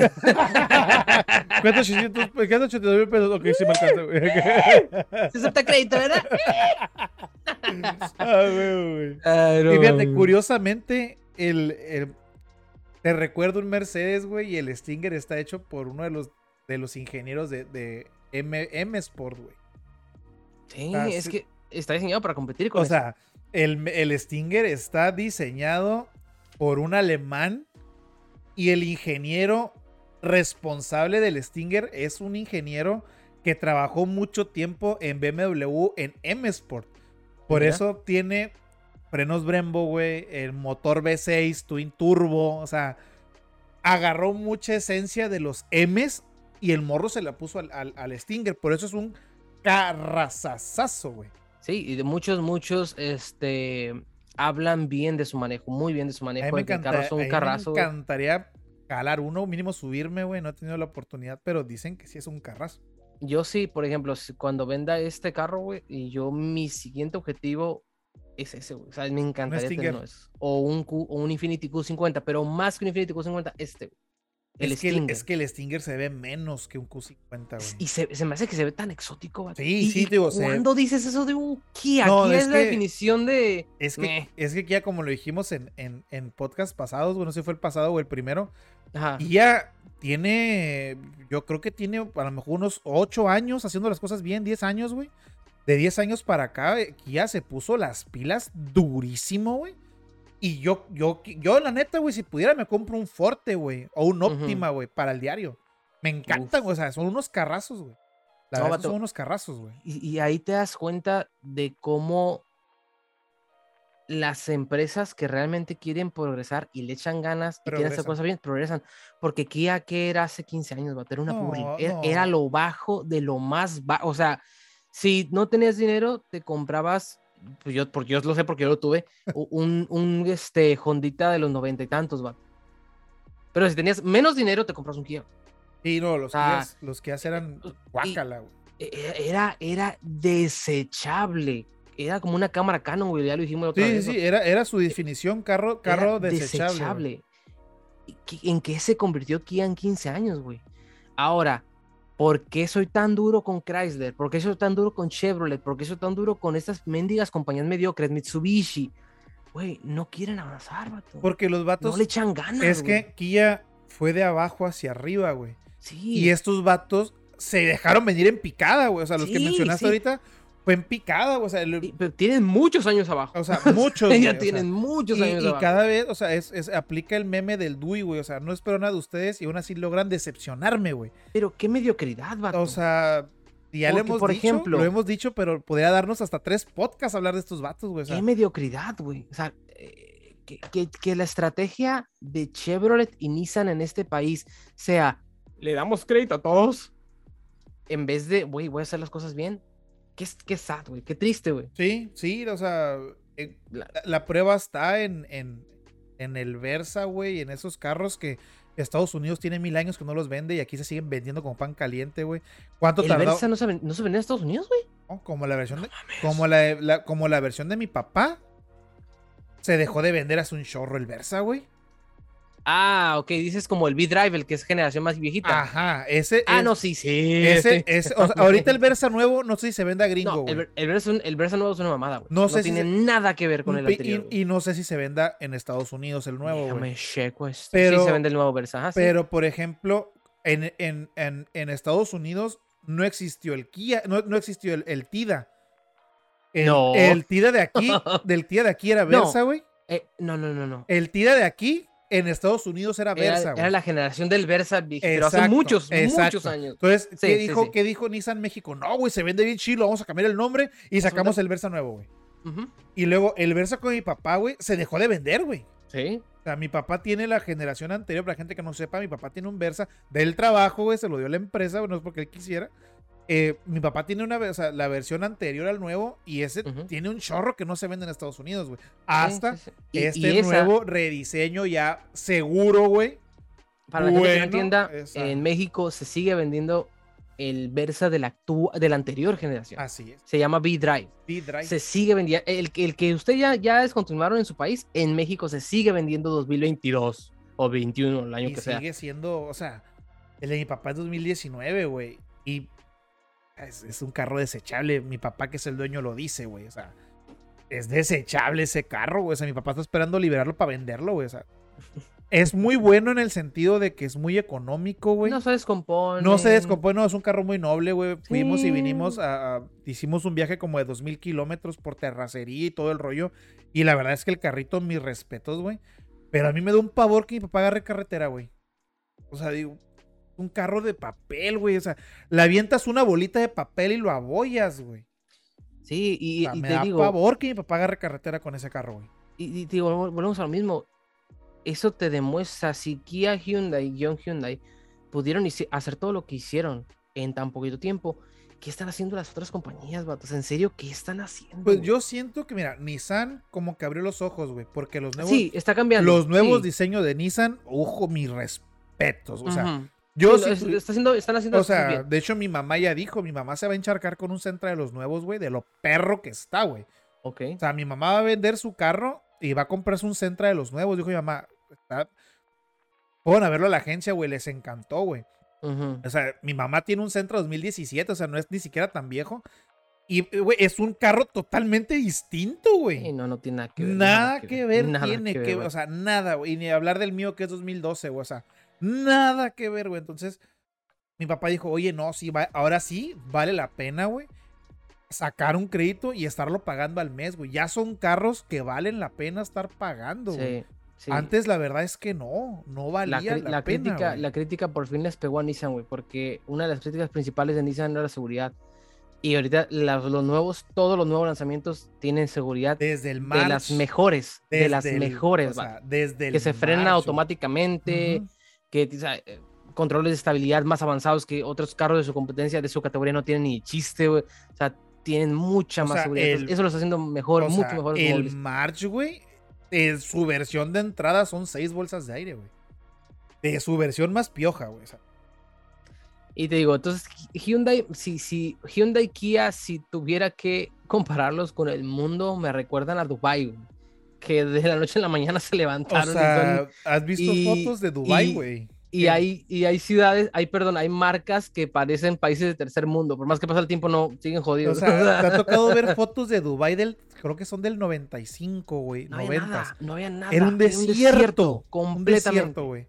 ¿Cuántos 800, cuántos 82 mil pesos? Ok, sí me alcanza, güey. Se acepta crédito, ¿verdad? Ah, güey, güey. Ay, no, Y fíjate, güey. curiosamente, el, el- te recuerdo un Mercedes, güey, y el Stinger está hecho por uno de los, de los ingenieros de, de M, M Sport, güey. Sí, es sí. que está diseñado para competir con O eso. sea, el, el Stinger está diseñado por un alemán y el ingeniero responsable del Stinger es un ingeniero que trabajó mucho tiempo en BMW en M Sport. Por Mira. eso tiene frenos Brembo, güey, el motor V6 Twin Turbo, o sea, agarró mucha esencia de los M's y el morro se la puso al, al- al Stinger. Por eso es un carrazazazo, güey. Sí, y de muchos, muchos, este, hablan bien de su manejo, muy bien de su A mí manejo. me, encanta- carro un me encantaría calar uno, mínimo subirme, güey. No he tenido la oportunidad, pero dicen que sí es un carrazo. Yo sí, por ejemplo, cuando venda este carro, güey, y yo mi siguiente objetivo es ese, güey. O sea, me encantaría tener uno. O un, Q, o un Infinity Q50, pero más que un Infinity Q50, este, güey. El es, que el, Stinger. es que el Stinger se ve menos que un Q50, güey. Y se, se me hace que se ve tan exótico, güey. Sí, Y- sí, digo, se- ¿Cuándo dices eso de un Kia? No, Kia es es, la definición de. Es que, Meh. es que ya como lo dijimos en, en, en podcast pasados, bueno, no sé si fue el pasado o el primero, Ajá. ya tiene, yo creo que tiene a lo mejor unos 8 años haciendo las cosas bien, 10 años, güey. De 10 años para acá, eh, Kia se puso las pilas durísimo, güey. Y yo, yo, yo, la neta, güey, si pudiera me compro un Forte, güey, o un. Optima, güey, para el diario. Me encantan, güey, o sea, son unos carrazos, güey. La No, verdad, son unos carrazos, güey. Y, y ahí te das cuenta de cómo las empresas que realmente quieren progresar y le echan ganas y quieren hacer cosas bien, progresan. Porque Kia, que era hace 15 años, vato? era una No. Era, era lo bajo de lo más bajo. O sea, si no tenías dinero, te comprabas, pues yo, porque yo lo sé porque yo lo tuve, un, un este, Hondita de los noventa y tantos, vato. Pero si tenías menos dinero, te compras un Kia. Sí, no, los, Kias, los Kias eran y- guácala, güey. E- e- Era, era desechable. Era como una cámara Canon, güey. Ya lo dijimos la otra Sí, vez. sí, ¿no? era, era su definición, carro, Era carro desechable. güey. ¿Y qué- ¿En qué se convirtió Kia en 15 años, güey? Ahora, ¿Por qué soy tan duro con Chrysler? ¿Por qué soy tan duro con Chevrolet? ¿Por qué soy tan duro con estas mendigas compañías mediocres, Mitsubishi? Güey, no quieren avanzar, vato. Porque los vatos. No le echan ganas. Es que Kia fue de abajo hacia arriba, güey. Sí. Y estos vatos se dejaron venir en picada, güey. O sea, los que mencionaste ahorita fue en picada, o sea, pero tienen muchos años abajo. O sea, muchos. ya tienen muchos años abajo. Y cada vez, o sea, es, aplica el meme del Dui, güey. O sea, no espero nada de ustedes y aún así logran decepcionarme, güey. Pero qué mediocridad, vato. O sea, ya lo hemos por dicho, ejemplo, lo hemos dicho, pero podría darnos hasta tres podcasts hablar de estos vatos, güey. qué mediocridad, güey. O sea, eh, que, que la estrategia de Chevrolet y Nissan en este país sea, le damos crédito a todos, en vez de, güey, voy a hacer las cosas bien qué, qué sad, güey, qué triste, güey. Sí, sí, o sea, eh, la, prueba está en, en, en el Versa, güey, en esos carros que Estados Unidos tiene mil años que no los vende y aquí se siguen vendiendo como pan caliente, güey. ¿Cuánto ¿El Versa no se, no se vende en Estados Unidos, güey? como la versión de, como la, como la versión de mi papá. Se dejó de vender hace un chorro el Versa, güey. Ah, ok, dices como el V-Drive, el que es generación más viejita. Ajá, ese. Ah, no, sí, sí. Ese, ahorita el Versa nuevo, no sé si se vende a gringo, güey. el, Versa, el, Versa, nuevo es una mamada, güey. No, sé tiene nada que ver con el anterior. Y, no sé si se venda en Estados Unidos el nuevo, güey. Me checo esto. Pero, sí se vende el nuevo Versa. pero, por ejemplo, en, en, en, Estados Unidos no existió el Kia, no, no existió el, TIDA. El, no. el TIDA de aquí, del TIDA de aquí era Versa, güey. Eh, no, no, no, no. El TIDA de aquí en Estados Unidos era Versa. Era, la generación del Versa, pero hace muchos, muchos años. Entonces, ¿qué, dijo, ¿qué dijo Nissan México? No, güey, se vende bien chilo, vamos a cambiar el nombre y sacamos el Versa nuevo, güey. Y luego el Versa con mi papá, güey, se dejó de vender, güey. Sí. O sea, mi papá tiene la generación anterior, para la gente que no sepa, mi papá tiene un Versa del trabajo, güey, se lo dio la empresa, no es porque él quisiera. Eh, mi papá tiene una o sea, la versión anterior al nuevo y ese tiene un chorro que no se vende en Estados Unidos, güey. Hasta este nuevo rediseño ya seguro, güey. Para la gente que no entienda, en México se sigue vendiendo el Versa de la, de la anterior generación. Así es. Se llama V-Drive. V-Drive. Se sigue vendiendo. El, el que usted ya, ya descontinuaron en su país, en México se sigue vendiendo 2022 o 21, el año que sea. Sigue siendo, o sea, el de mi papá es 2019, güey. Y es, un carro desechable. Mi papá, que es el dueño, lo dice, güey. O sea, es desechable ese carro, güey. O sea, mi papá está esperando liberarlo para venderlo, güey. O sea, es muy bueno en el sentido de que es muy económico, güey. No se descompone. No se descompone, no, es un carro muy noble, güey. Fuimos y vinimos a, Hicimos un viaje como de dos mil kilómetros por terracería y todo el rollo. Y la verdad es que el carrito, mis respetos, güey. Pero a mí me da un pavor que mi papá agarre carretera, güey. O sea, digo, un carro de papel, güey. O sea, le avientas una bolita de papel y lo abollas, güey. Sí, y, me te da digo. favor que mi papá agarre carretera con ese carro, güey. Y, te digo, volvemos a lo mismo. Eso te demuestra si Kia Hyundai y Young Hyundai pudieron hacer todo lo que hicieron en tan poquito tiempo. ¿Qué están haciendo las otras compañías, vatos? ¿En serio qué están haciendo? Pues yo siento que, mira, Nissan como que abrió los ojos, güey, porque los nuevos... Sí, está cambiando. Los nuevos diseños de Nissan, ojo, mis respetos. O sea, yo está haciendo, están haciendo O sea, de hecho, mi mamá ya dijo: mi mamá se va a encharcar con un centro de los nuevos, güey, de lo perro que está, güey. Ok. O sea, mi mamá va a vender su carro y va a comprarse un centro de los nuevos. Dijo mi mamá: está... Pueden a verlo a la agencia, güey, les encantó, güey. O sea, mi mamá tiene un centro 2017, o sea, no es ni siquiera tan viejo. Y, güey, es un carro totalmente distinto, güey. no, no tiene nada que ver. Nada, que, ver, tiene que, ver, o sea, nada, güey. Y ni hablar del mío que es 2012, güey. O sea, Nada que ver, güey. Entonces, mi papá dijo, oye, no, sí, va, ahora sí, vale la pena, güey. Sacar un crédito y estarlo pagando al mes, güey. Ya son carros que valen la pena estar pagando, güey. Antes la verdad es que no, no valía la, la, pena, Crítica, la crítica por fin les pegó a Nissan, güey, porque una de las críticas principales de Nissan era la seguridad. Y ahorita los nuevos, todos los nuevos lanzamientos tienen seguridad desde el de las mejores, de las mejores, o desde que se frena automáticamente, que eh, controles de estabilidad más avanzados que otros carros de su competencia, de su categoría, no tienen ni chiste, güey. O sea, tienen mucha más seguridad. eso lo está haciendo mejor, mucho mejor. El March, güey, su versión de entrada son seis bolsas de aire, güey. De su versión más pioja, güey. Y te digo, entonces Hyundai, si, si Hyundai Kia, si tuviera que compararlos con el mundo, me recuerdan a Dubai, güey que de la noche a la mañana se levantaron. O sea, ¿has visto fotos de Dubai, güey? Y hay, y hay ciudades, hay, perdón, hay marcas que parecen países de tercer mundo. Por más que pasa el tiempo, no, siguen jodidos. O sea, te ha tocado ver fotos de Dubai del, creo que son del 95, güey, no 90. Había no había nada. Era un desierto. completamente. güey.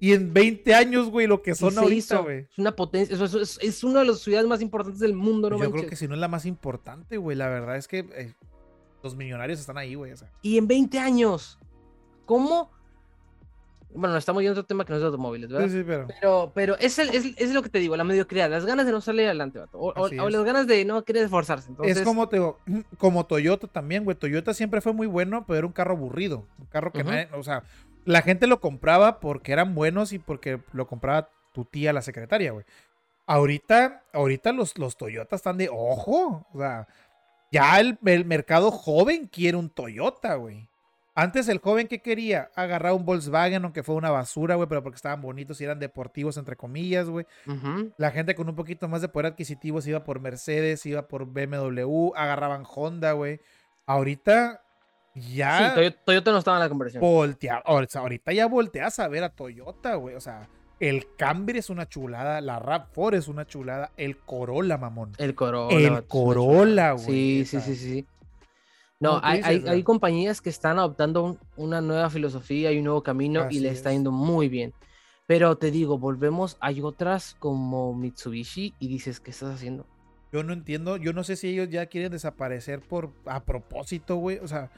Y en 20 años, güey, lo que son ahorita, güey. Es una potencia, es, una de las ciudades más importantes del mundo, ¿no? Yo creo que si no es la más importante, güey. La verdad es que eh, los millonarios están ahí, güey. Y en 20 años, ¿cómo? Bueno, estamos yendo a otro tema que no es de automóviles, ¿verdad? Sí, sí, pero. Pero, pero es, el, es, es, lo que te digo, la mediocridad, las ganas de no salir adelante, vato. O, las ganas de no querer esforzarse. Es como, te como Toyota también, güey. Toyota siempre fue muy bueno, pero era un carro aburrido. Un carro que nadie, o sea, la gente lo compraba porque eran buenos y porque lo compraba tu tía, la secretaria, güey. Ahorita, ahorita los, los Toyotas están de ojo. O sea, ya el, el mercado joven quiere un Toyota, güey. Antes el joven que quería agarrar un Volkswagen, aunque fue una basura, güey, pero porque estaban bonitos y eran deportivos, entre comillas, güey. La gente con un poquito más de poder adquisitivo se iba por Mercedes, iba por BMW, agarraban Honda, güey. Ahorita ya. Sí, Toyota no estaba en la conversación. Voltea, ahorita ya volteas a ver a Toyota, güey. O sea, el Camry es una chulada, la RAV4 es una chulada, el Corolla, mamón. El Corolla. El Corolla, güey. Sí, sí, sí, sí. No, hay, hay, compañías que están adoptando una nueva filosofía y un nuevo camino y le está yendo muy bien. Pero te digo, volvemos, hay otras como Mitsubishi y dices, ¿qué estás haciendo? Yo no entiendo, yo no sé si ellos ya quieren desaparecer por a propósito, güey, o sea...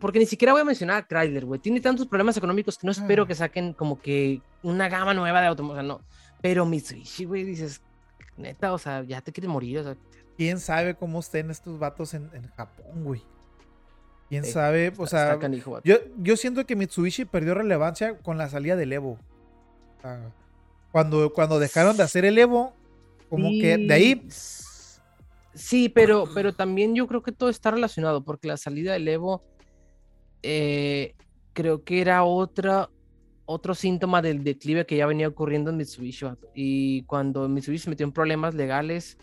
porque ni siquiera voy a mencionar a Chrysler, güey. Tiene tantos problemas económicos que no espero ah. que saquen como que una gama nueva de automóviles, no. Pero Mitsubishi, güey, dices, neta, o sea, ya te quieres morir, o sea... ¿Quién sabe cómo estén estos vatos en, en Japón, güey? Quién sabe, o sea, yo, yo siento que Mitsubishi perdió relevancia con la salida del Evo. cuando, cuando dejaron de hacer el Evo, como que de ahí. Sí, pero, pero también yo creo que todo está relacionado, porque la salida del Evo eh, creo que era otra, otro síntoma del declive que ya venía ocurriendo en Mitsubishi. Y cuando Mitsubishi se metió en problemas legales,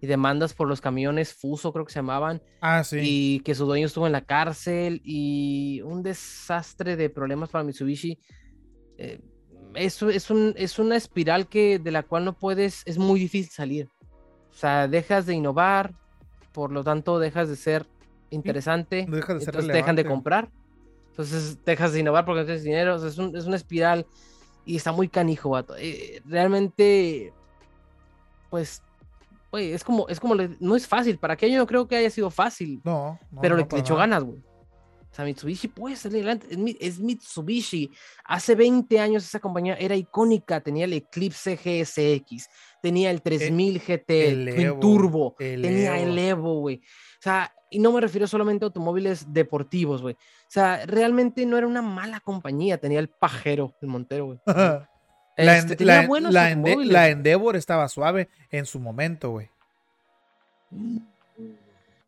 y demandas por los camiones Fuso, creo que se llamaban. Ah, sí. Y que su dueño estuvo en la cárcel y un desastre de problemas para Mitsubishi. Eh, eso es, un, es una espiral que, de la cual no puedes, es muy difícil salir. O sea, dejas de innovar, por lo tanto dejas de ser interesante, de ser entonces dejan de comprar, entonces dejas de innovar porque no tienes dinero, es, un, es, una espiral y está muy canijo, vato. Eh, realmente, pues es como, es como, no es fácil. Para que yo no creo que haya sido fácil. No, pero le, echó ganas, güey. Sea, Mitsubishi puede salir adelante. Es, Mitsubishi. Hace 20 años esa compañía era icónica. Tenía el Eclipse GSX, tenía el 3000 GT, el, Turbo, tenía el Evo, güey. O sea, y no me refiero solamente a automóviles deportivos, güey. O sea, realmente no era una mala compañía. Tenía el pajero, el Montero, güey. La, este, la, Endeavor estaba suave en su momento, güey.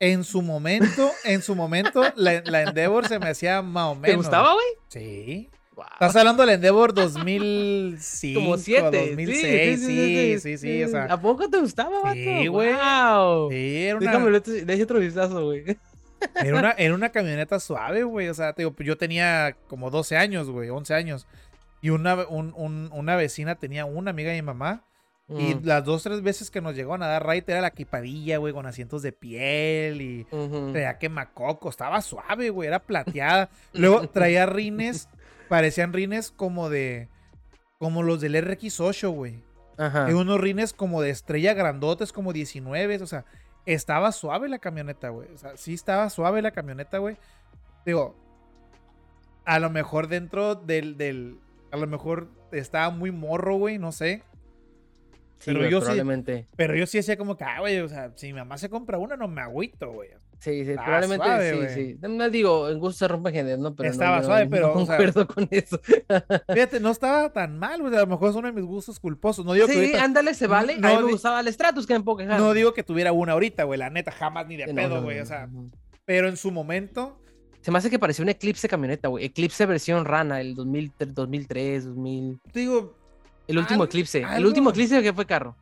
En su momento, en su momento, la, Endeavor se me hacía más o menos. ¿Te gustaba, güey? Sí. Estás hablando de la Endeavor 2005, Como 2006, sí, sí, sí, o sea. ¿A poco te gustaba, vato? Sí, güey. Wow. Sí, era una... Déjame, le otro vistazo, güey. Era una, era una camioneta suave, güey. O sea, te digo, yo tenía como 12 años, güey, 11 años. Y una, una vecina tenía una amiga de mi mamá. Y mm. las dos, tres veces que nos llegaron a dar ride era la equipadilla, güey, con asientos de piel y traía quemacoco. Estaba suave, güey, era plateada. Luego traía rines, parecían rines como de. como los del RX8, güey. Ajá. Y unos rines como de estrella grandotes, como 19. O sea, estaba suave la camioneta, güey. O sea, sí estaba suave la camioneta, güey. Digo, a lo mejor dentro del, del a lo mejor estaba muy morro, güey, no sé. Pero yo probablemente. sí. Pero yo sí decía como que, ah, güey, o sea, si mi mamá se compra una, no me agüito, güey. Sí, sí, probablemente sí, sí. No digo, el gusto se rompe género, ¿no? Pero estaba suave, pero. No concuerdo con eso. Fíjate, no estaba tan mal, güey. A lo mejor es uno de mis gustos culposos. No digo sí, ándale, se vale. No, a mí me gustaba el Stratus, que me puedo quejar. No digo que tuviera una ahorita, güey. La neta, jamás ni de pedo, güey. o sea, pero en su momento se me hace que parecía un Eclipse camioneta, güey. Eclipse versión rana, el 2003, 2000. Te digo. El último Eclipse. ¿El último Eclipse que fue carro?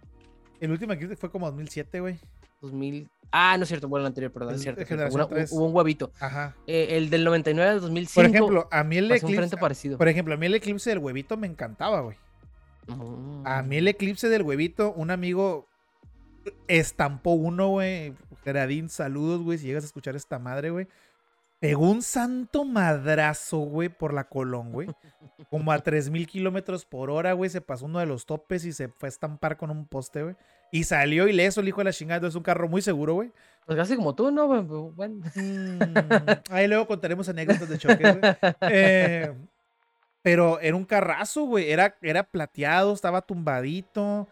El último Eclipse fue como 2007, güey. 2000. Ah, no es cierto, bueno, el anterior, perdón, es cierto. hubo un huevito. Ajá. Eh, el del 99 al 2005. Por ejemplo, a mí el Eclipse. parecido. Por ejemplo, a mí el Eclipse del huevito me encantaba, güey. A mí el eclipse del huevito, un amigo estampó uno, güey. Geradín, saludos, güey, si llegas a escuchar esta madre, güey. Pegó un santo madrazo, güey, por la Colón, güey. Como a 3000 kilómetros por hora, güey. Se pasó uno de los topes y se fue a estampar con un poste, güey. Y salió ileso el hijo de la chingada. Es un carro muy seguro, güey. Pues casi como tú, ¿no? Bueno. Mm, ahí luego contaremos anécdotas de choque, güey. Eh, pero era un carrazo, güey. Era, era plateado, estaba tumbadito.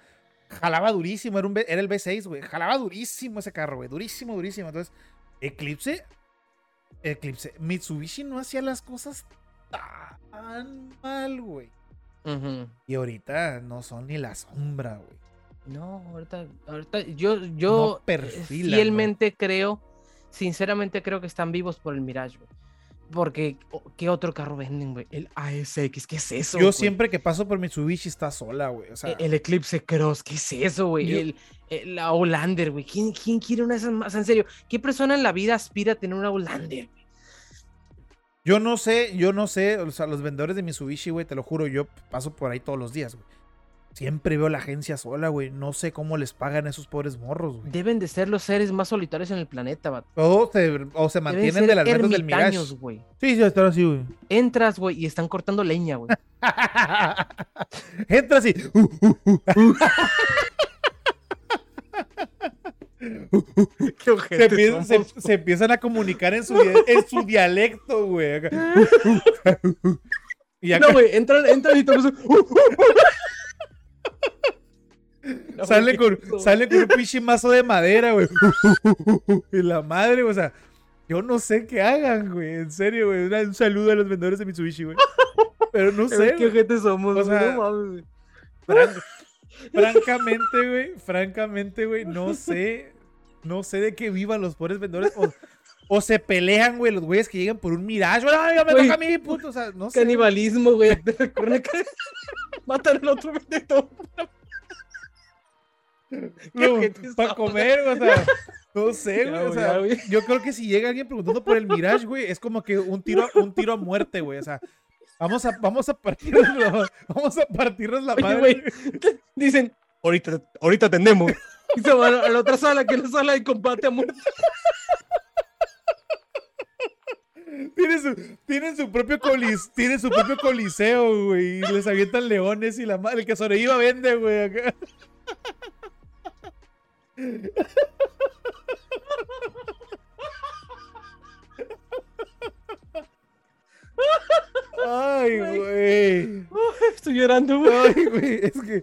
Jalaba durísimo. Era, un, era el B6, güey. Jalaba durísimo ese carro, güey. Durísimo, durísimo. Entonces, Eclipse. Eclipse. Mitsubishi no hacía las cosas tan mal, güey. Y ahorita no son ni la sombra, güey. No, ahorita, ahorita yo, yo fielmente creo, sinceramente creo que están vivos por el Mirage, güey. Porque, ¿qué otro carro venden, güey? El ASX, ¿qué es eso? Yo siempre que paso por Mitsubishi está sola, güey. O sea, e-, el, Eclipse Cross, ¿qué es eso, güey? El, la Holander, güey. ¿Quién, ¿Quién, quiere una de esas más? En serio, ¿qué persona en la vida aspira a tener una Holander, güey? Yo no sé, yo no sé, o sea, los vendedores de Mitsubishi, güey, te lo juro, yo paso por ahí todos los días, güey. Siempre veo la agencia sola, güey. No sé cómo les pagan a esos pobres morros, güey. Deben de ser los seres más solitarios en el planeta, vato. O se, o se mantienen de las ventas del Mirage. güey. Sí, sí, están así, güey. Entras, güey, y están cortando leña, güey. Entras y... Uh, uh, uh. se, se, empiezan a comunicar en su, en su dialecto, güey. No, güey, entran, entran y sale, con, sale con un pinche mazo de madera, güey. y la madre, o sea, yo no sé qué hagan, güey. En serio, güey. Un saludo a los vendedores de Mitsubishi, güey. Pero no sé. ¿Qué gente somos? O sea, francamente, güey. Francamente, güey. No sé. No sé de qué vivan los pobres vendedores. O, se pelean, güey, los güeyes que llegan por un Mirage. ¡Ay, me toca a mí, puto! O sea, no sé. Canibalismo, güey. Matan al otro vendedor. para comer, o sea, no sé, güey, o sea, yo creo que si llega alguien preguntando por el Mirage, güey, es como que un tiro, un tiro a muerte, güey, o sea, vamos a, vamos a partirnos, vamos a partirnos la madre. Güey, dicen, ahorita, ahorita atendemos. Y se van a la otra sala, que es la sala de combate a muerte. Tienen su, tienen su propio colis, tienen su propio coliseo, güey. Y les avientan leones y la madre, el que sobreviva vende, güey. Acá. Ay, güey. Estoy llorando, güey. Ay, güey. Es que,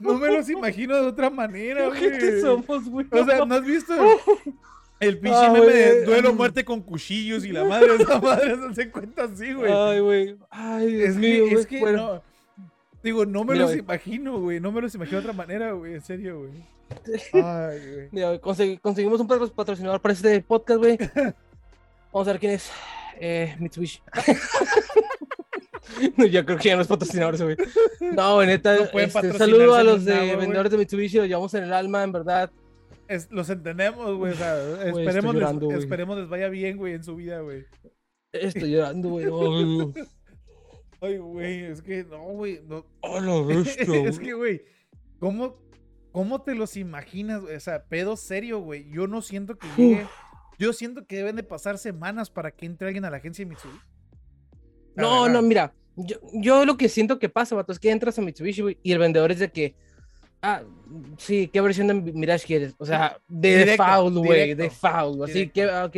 no me los imagino de otra manera, güey. ¿Qué somos, güey? O sea, ¿no has visto el pinche ah, meme de duelo muerte con cuchillos y la madre esa madre no se cuenta así, güey? Ay, güey. Ay, es, mío, es que no. Digo, no me los imagino, güey. No me los imagino de otra manera, güey. En serio, güey. Ay, güey. conseguimos un patrocinador para este podcast, güey. Vamos a ver quién es. Eh, Mitsubishi. Yo creo que ya no es patrocinador güey. No, neta. este, saludo a los de vendedores de Mitsubishi, los llevamos en el alma, en verdad. Los entendemos, güey. O sea, esperemos, les, esperemos les vaya bien, güey, en su vida, güey. Estoy llorando, güey. Ay, güey, es que no, güey. No. Oh, lo es que, güey, ¿cómo, ¿cómo te los imaginas? O sea, pedo serio, güey. Yo no siento que llegue. Yo siento que deben de pasar semanas para que entre alguien a la agencia de Mitsubishi. no, no, mira. Yo, yo, lo que siento que pasa, vato, es que entras a Mitsubishi güey, y el vendedor es de que. Ah, sí, ¿qué versión de Mirage quieres? O sea, de default, güey, de default. Así que, ah, ok.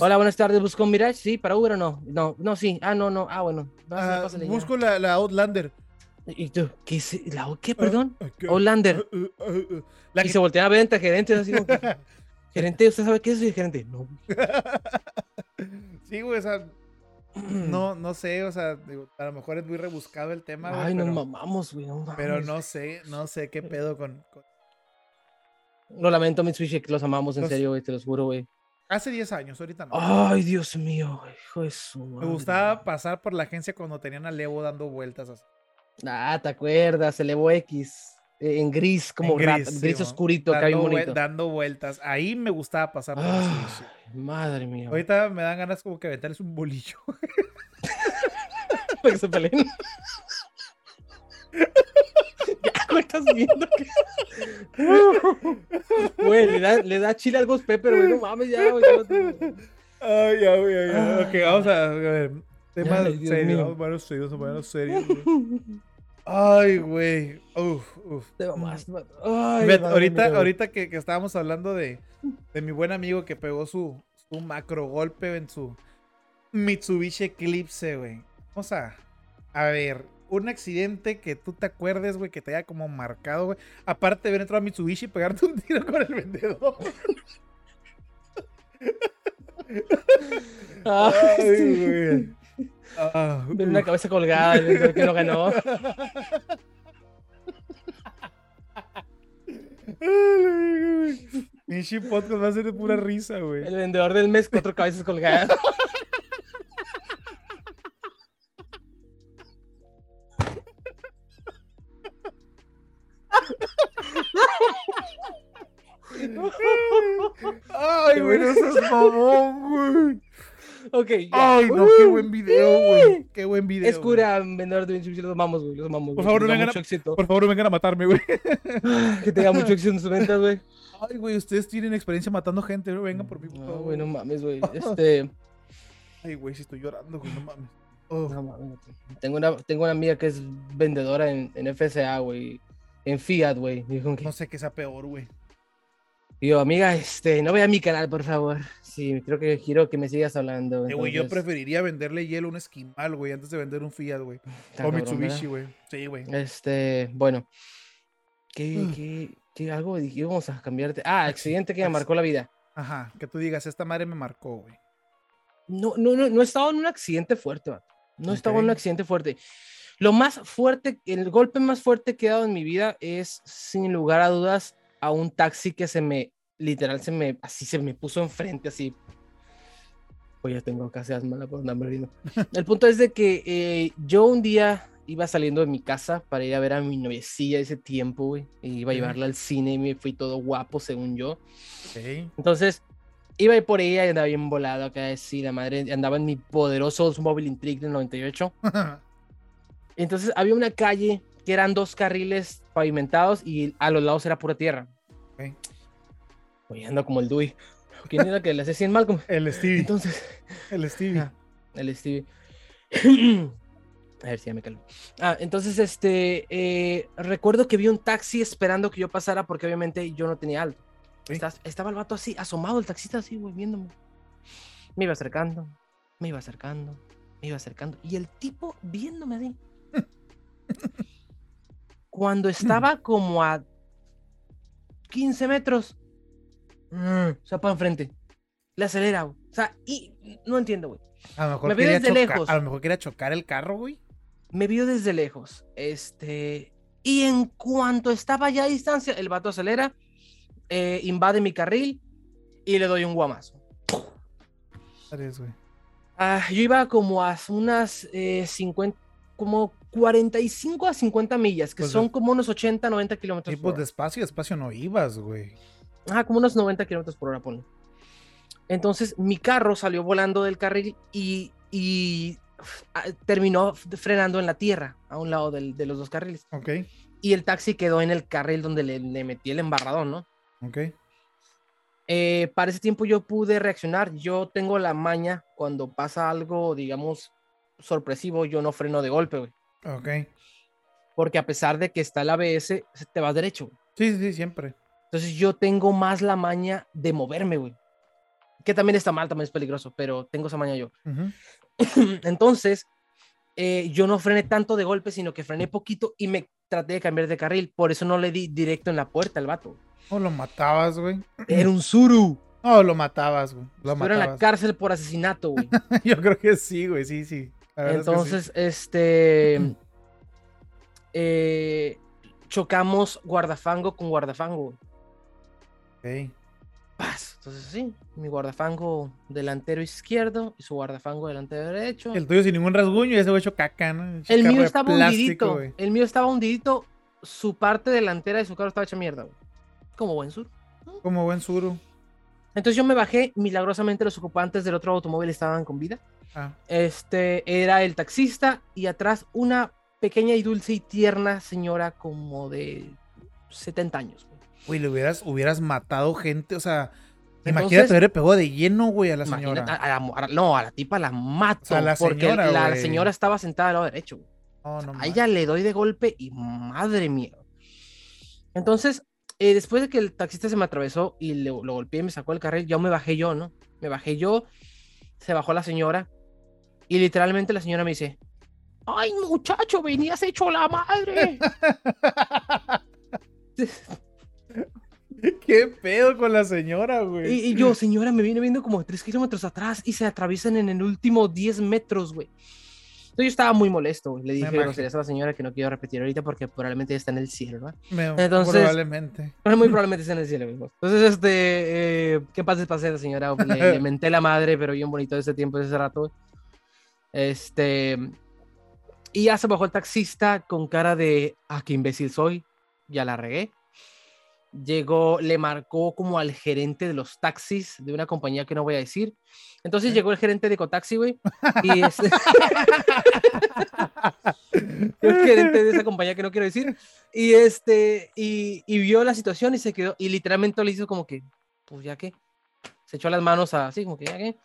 Hola, buenas tardes. ¿Busco Mirage? Sí, para Uber o no. No, no, sí. Ah, no, no. Ah, bueno. Ah, busco la, la, Outlander. ¿Y tú? ¿Qué? ¿La, ¿Qué, perdón? Ah, Outlander. La y se voltea a ver entre gerentes así como Gerente, ¿usted sabe qué es el gerente? No. sí, güey, o sea, no, no sé, o sea, a lo mejor es muy rebuscado el tema. Ay, nos mamamos, güey, no Pero no sé, no sé qué pedo con... Lo lamento, Mitsubishi, que los amamos, en serio, güey, te los juro, güey. Hace 10 años, ahorita no. Ay, Dios mío, hijo de su Me gustaba pasar por la agencia cuando tenían a Levo dando vueltas así. Ah, ¿te acuerdas? El Evo X. Eh, en gris, como gris, oscurito, que hay bonito. dando vueltas. Ahí me gustaba pasar por Madre mía. Ahorita me dan ganas como que aventarles un bolillo. Para que se peleen. estás viendo? Güey, le da, le da chile al Ghost Pepper, güey. No mames, ya, güey. Ay, ya, güey, ya. Ok, vamos a ver. Temas serios, a serios, a serios. Ay, güey. Uf, uf. Te más. Ay, ahorita, ahorita que, que, estábamos hablando de, de mi buen amigo que pegó su, su macro golpe en su Mitsubishi Eclipse, güey. Vamos a, a ver, un accidente que tú te acuerdes, güey, que te haya como marcado, güey. Aparte de ver entrar a Mitsubishi y pegarte un tiro con el vendedor. Ay, güey. Ver una cabeza colgada, el que no ganó. Michi Podcast va a ser de pura risa, güey. El vendedor del mes, cuatro cabezas colgadas. Ay, güey, no seas mamón, güey. Ok, ya. Ay, no, qué buen video, güey. Qué buen video. Es cura, vendedor de Mitsubishi, los amamos, güey. Los amamos. Por favor, no vengan a, por favor, no vengan a matarme, güey. que tenga mucho éxito en sus ventas, güey. Ay, güey, ustedes tienen experiencia matando gente, güey. Vengan por mí, por No, güey, no mames, güey. Este. Ay, güey, si estoy llorando, güey, no mames. No mames. Tengo una, tengo una amiga que es vendedora en, en FSA, güey. En Fiat, güey. No sé qué sea peor, güey. Yo, amiga, este, no vea mi canal, por favor. Sí, creo que quiero que me sigas hablando. Eh, güey, yo preferiría venderle hielo a un esquimal, güey, antes de vender un Fiat, güey. O Mitsubishi, güey. Sí, güey. Este, bueno. ¿Qué, qué, qué algo íbamos a cambiarte? Ah, accidente que me marcó la vida. Ajá, que tú digas, esta madre me marcó, güey. No, no, no, no he estado en un accidente fuerte, man. No he estado en un accidente fuerte. Lo más fuerte, el golpe más fuerte que he dado en mi vida es, sin lugar a dudas, a un taxi que se me, literal, se me, así se me puso enfrente, así. Pues ya tengo casi asma por andar El punto es de que eh, yo un día iba saliendo de mi casa para ir a ver a mi noviecilla ese tiempo, güey. iba a llevarla al cine y me fui todo guapo, según yo. Entonces, iba por ella y andaba bien volado acá, sí, la madre andaba en mi poderoso Oldsmobile Intrigue del 98. Entonces, había una calle que eran dos carriles pavimentados y a los lados era pura tierra. Okay. Oye, ando como el Dewey. ¿Quién era que le hacía 100 mal? El Stevie. Entonces. El Stevie. el Stevie. a ver si ya me calmo. Ah, entonces, este. Eh, recuerdo que vi un taxi esperando que yo pasara porque obviamente yo no tenía alto. Estaba, el vato así, asomado, el taxista así, güey, viéndome. Me iba acercando, me iba acercando, me iba acercando. Y el tipo viéndome así. Cuando estaba como a 15 metros, mm, o sea, para enfrente, le acelera, O sea, y no entiendo, güey. A lo mejor me vio desde lejos. A lo mejor quería chocar el carro, güey. Me vio desde lejos. Este. Y en cuanto estaba ya a distancia, el vato acelera, eh, invade mi carril y le doy un guamazo. Ah, yo iba como a unas 50, eh, como 45 a 50 millas, que pues son como unos 80, 90 kilómetros por pues hora. despacio, despacio no ibas, güey. Ajá, como unos 90 kilómetros por hora, ponle. Entonces, mi carro salió volando del carril y, y ah, terminó frenando en la tierra, a un lado del, de los dos carriles. Ok. Y el taxi quedó en el carril donde le, le metí el embarradón, ¿no? Ok. Eh, para ese tiempo yo pude reaccionar. Yo tengo la maña cuando pasa algo, digamos, sorpresivo, yo no freno de golpe, güey. Ok. Porque a pesar de que está el ABS, te vas derecho. Sí, sí, siempre. Entonces yo tengo más la maña de moverme, güey. Que también está mal, también es peligroso, pero tengo esa maña yo. Entonces, eh, yo no frené tanto de golpe, sino que frené poquito y me traté de cambiar de carril. Por eso no le di directo en la puerta al vato. ¿O lo matabas, güey? Era un suru. No, lo matabas, güey. Lo Era en la cárcel por asesinato, güey. yo creo que sí, güey, sí, sí. Entonces, este. Eh, chocamos guardafango con guardafango. Ok. Paz. Entonces, sí, mi guardafango delantero izquierdo y su guardafango delantero derecho. El tuyo sin ningún rasguño y ese hecho caca, ¿no? El mío estaba hundidito. El mío estaba hundidito. Su parte delantera de su carro estaba hecha mierda, güey. Como buen sur. Como buen sur. Entonces yo me bajé, milagrosamente los ocupantes del otro automóvil estaban con vida. Ah. Este era el taxista y atrás una pequeña y dulce y tierna señora como de 70 años. Güey, le hubieras, hubieras matado gente, o sea, imagínate, le pegó de lleno, güey, a la señora. no, a la tipa la mato. A la porque señora, la señora estaba sentada al lado derecho. a ella le doy de golpe y madre mía. Entonces, eh, después de que el taxista se me atravesó y lo golpeé y me sacó el carril, yo me bajé yo, ¿no? Me bajé yo, se bajó la señora y literalmente la señora me dice, ay muchacho, venías hecho la madre. ¿Qué pedo con la señora, güey? Y, yo, señora, me viene viendo como tres kilómetros atrás y se atraviesan en el último 10 metros, güey. Entonces yo estaba muy molesto, güey. Le dije groserías a la señora que no quiero repetir ahorita porque probablemente está en el cielo, ¿no? Entonces, probablemente. Muy probablemente está en el cielo, mismo. Entonces, este, eh, ¿qué pasa pasé la señora? Le, menté la madre, pero bien bonito ese tiempo, ese rato. Este, y ya se bajó el taxista con cara de, ah, qué imbécil soy, ya la regué llegó, le marcó como al gerente de los taxis de una compañía que no voy a decir. Entonces llegó el gerente de Cotaxi, güey, y este... el gerente de esa compañía que no quiero decir, y este, y, y, vio la situación y se quedó, y literalmente le hizo como que, pues ya que, se echó las manos así, como que ya que,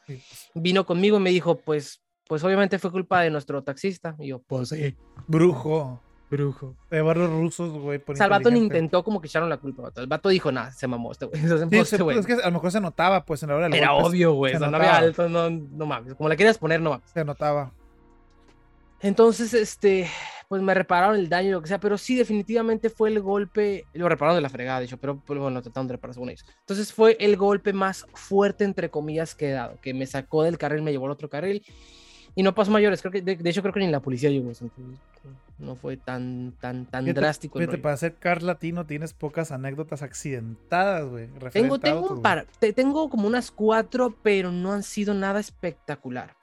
vino conmigo y me dijo, pues, pues obviamente fue culpa de nuestro taxista, y yo, pues sí, brujo. Brujo. De barrios rusos, güey. O intentó como que echaron la culpa. El vato dijo, nada, se mamó este güey. Sí, es que a lo mejor se notaba, pues, en la hora del Era obvio, güey. no había alto, no, no mames. Como la querías poner, no mames. Se notaba. Entonces, este, pues me repararon el daño y lo que sea, pero sí, definitivamente fue el golpe, lo repararon de la fregada, de hecho, pero, bueno, trataron de reparar según ellos. Entonces fue el golpe más fuerte, entre comillas, que he dado, que me sacó del carril, me llevó al otro carril y no pasó mayores, creo que, de, hecho creo que ni la policía llegó, no fue tan, tan, tan drástico. Fíjate, para ser car latino tienes pocas anécdotas accidentadas, güey. Tengo, tengo un par, tengo como unas cuatro, pero no han sido nada espectacular.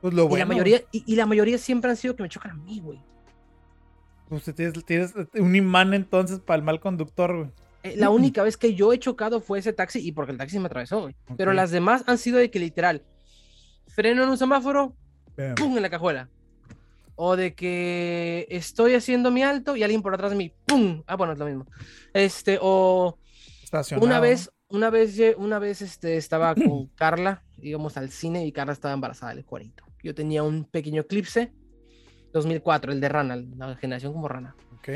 Pues lo bueno. Y la mayoría, y, la mayoría siempre han sido que me chocan a mí, güey. Pues tienes, tienes un imán entonces para el mal conductor, güey. Eh, la única vez que yo he chocado fue ese taxi y porque el taxi me atravesó, güey. Pero las demás han sido de que literal, freno en un semáforo, ¡pum! en la cajuela. O de que estoy haciendo mi alto y alguien por atrás de mí, ¡pum! Ah, bueno, es lo mismo. Este, o una vez, una vez, una vez este, estaba con Carla, íbamos al cine y Carla estaba embarazada del cuarito. Yo tenía un pequeño eclipse, 2004, el de Rana, la generación como Rana. Ok.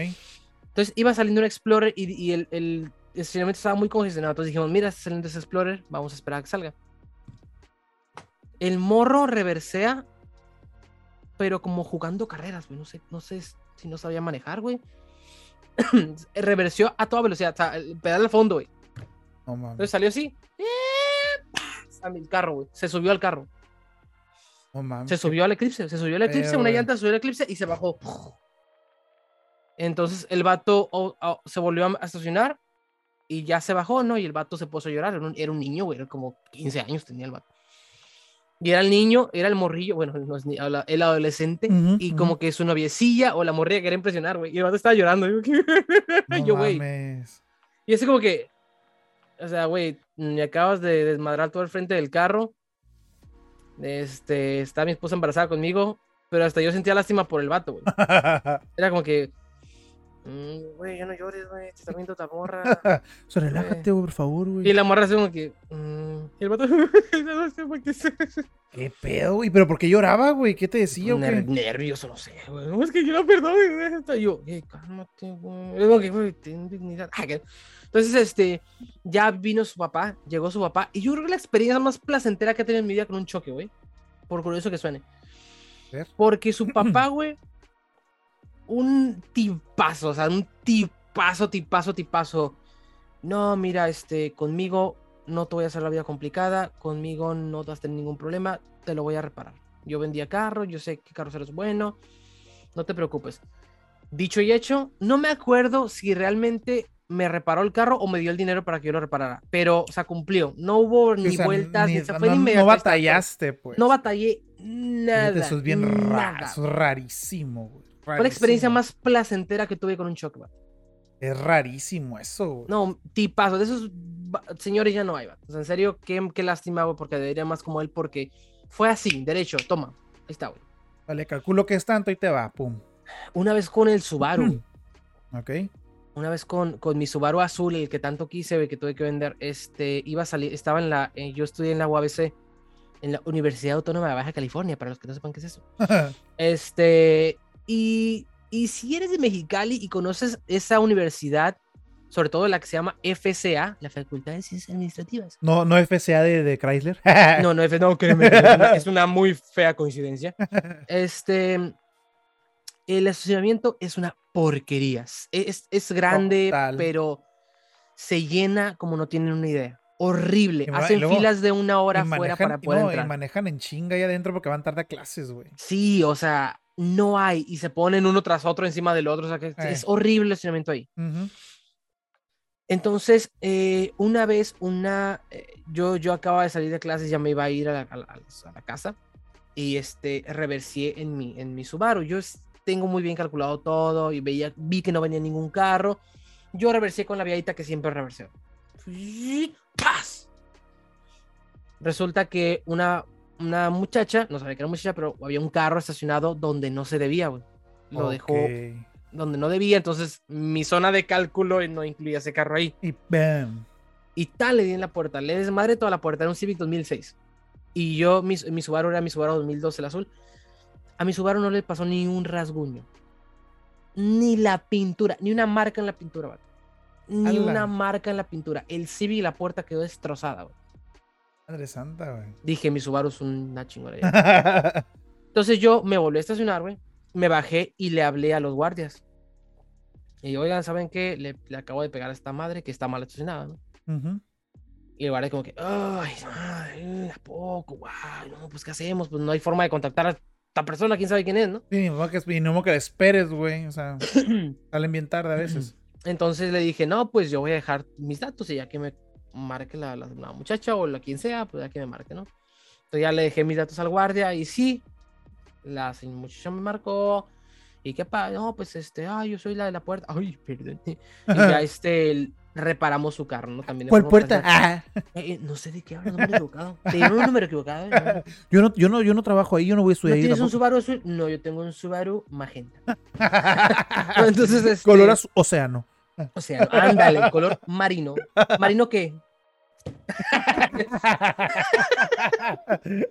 Entonces iba saliendo un Explorer y, el, el estacionamiento estaba muy congestionado. Entonces dijimos, mira, está saliendo ese Explorer, vamos a esperar a que salga. El morro reversea pero como jugando carreras, güey. No sé, no sé si no sabía manejar, güey. Reversió a toda velocidad, o sea, el pedal al fondo, güey. Entonces salió así. A mi carro, güey. Se subió al carro. Se subió al eclipse, se subió al eclipse, una llanta subió al eclipse y se bajó. Entonces el vato se volvió a estacionar y ya se bajó, ¿no? Y el vato se puso a llorar. Era un, era un niño, güey, era como 15 años tenía el vato. Y era el niño, era el morrillo, bueno, no es ni, el adolescente, y como que su noviecilla o la morrilla quería impresionar, güey. Y el vato estaba llorando. yo, güey. y ese como que, o sea, güey, me acabas de desmadrar todo el frente del carro. Este, está mi esposa embarazada conmigo, pero hasta yo sentía lástima por el vato, güey. Era como que, Mm, güey, ya no llores, güey, te está viendo esta morra. o sea, relájate, güey, por favor, güey. Y la morra hace como que. Mm, y el vato. ¿Qué pedo, güey? ¿Pero por qué lloraba, güey? ¿Qué te decía, güey? Nervioso, no sé, güey. No, es que yo no perdón, güey. Y yo, cálmate, güey. Ten dignidad. Ah, Entonces, este, ya vino su papá, llegó su papá, y yo creo que la experiencia más placentera que he tenido en mi vida con un choque, güey. Por curioso que suene. Porque su papá, güey, un tipazo, o sea, un tipazo, tipazo, tipazo. No, mira, este, conmigo no te voy a hacer la vida complicada, conmigo no vas a tener ningún problema, te lo voy a reparar. Yo vendía carro, yo sé que carro es bueno, no te preocupes. Dicho y hecho, no me acuerdo si realmente me reparó el carro o me dio el dinero para que yo lo reparara, pero, o sea, cumplió. No hubo ni vueltas, ni, fue no, no batallaste, pues. No batallé nada. Eso es bien raro, eso es rarísimo, güey. Fue la experiencia más placentera que tuve con un shock, Es rarísimo eso. No, tipazo. De esos señores ya no hay, O sea, en serio, qué, qué lástima, güey, porque debería más como él, porque fue así, derecho, toma. Ahí está, güey. Vale, calculo que es tanto y te va, pum. Una vez con el Subaru. ok. Una vez con, con mi Subaru azul, el que tanto quise, que tuve que vender, este, iba a salir, estaba en la, eh, yo estudié en la UABC, en la Universidad Autónoma de Baja California, para los que no sepan qué es eso. este, y, y si eres de Mexicali y conoces esa universidad, sobre todo la que se llama FCA, la Facultad de Ciencias Administrativas. No, no FCA de, de Chrysler. no, no, no, créeme, es, una, es una muy fea coincidencia. Este, el estacionamiento es una porquería. Es, es grande, pero se llena como no tienen una idea. Horrible. Hacen filas de una hora afuera para poder no, entrar. Y manejan en chinga ahí adentro porque van tarde a clases, güey. Sí, o sea, no hay. Y se ponen uno tras otro encima del otro. O sea, que es eh. horrible el estacionamiento ahí. Entonces, eh, una vez, una, eh, yo, yo acababa de salir de clases, ya me iba a ir a la, casa y este, reversié en mi, en mi Subaru. Yo tengo muy bien calculado todo y veía, vi que no venía ningún carro. Yo reversé con la viadita que siempre reversé. ¡Paz! Resulta que una, una muchacha, no sabía que era muchacha, pero había un carro estacionado donde no se debía, güey. Lo dejó donde no debía, entonces mi zona de cálculo no incluía ese carro ahí. Y bam. Y tal, le di en la puerta, le desmadre toda la puerta, era un Civic 2006. Y yo, mi, mi Subaru era mi Subaru 2012, el azul. A mi Subaru no le pasó ni un rasguño. Ni la pintura, ni una marca en la pintura, Ni una marca en la pintura. El Civic y la puerta quedó destrozada, güey. Madre santa, güey. Dije, mi Subaru es una chingona. Entonces yo me volví a estacionar, güey. Me bajé y le hablé a los guardias. Y oigan, ¿saben qué? Le, le, acabo de pegar a esta madre que está mal estacionada, ¿no? Y el guardia como que, ay, ay, ¿a poco? Guay, no, pues ¿qué hacemos? Pues no hay forma de contactar a esta persona, quién sabe quién es, ¿no? Sí, no que, no que le esperes, güey. O sea, salen bien tarde a veces. Entonces le dije, no, pues yo voy a dejar mis datos y ya que me marque la, la, muchacha o la quien sea, pues ya que me marque, ¿no? Entonces ya le dejé mis datos al guardia y sí, la muchacha me marcó, ¿Y qué pasa? No, pues este, ay, yo soy la de la puerta. Ay, perdón. Y ya este, reparamos su carro, ¿no? También ¿Cuál puerta? Ah. Eh, eh, no sé de qué me he equivocado. Te dieron un número equivocado. ¿eh? Yo, no, yo, no, yo no trabajo ahí, yo no voy a estudiar ¿No ¿Tienes un Subaru azul? No, yo tengo un Subaru magenta. Entonces, este... Color océano. Océano, ándale, color marino. ¿Marino qué?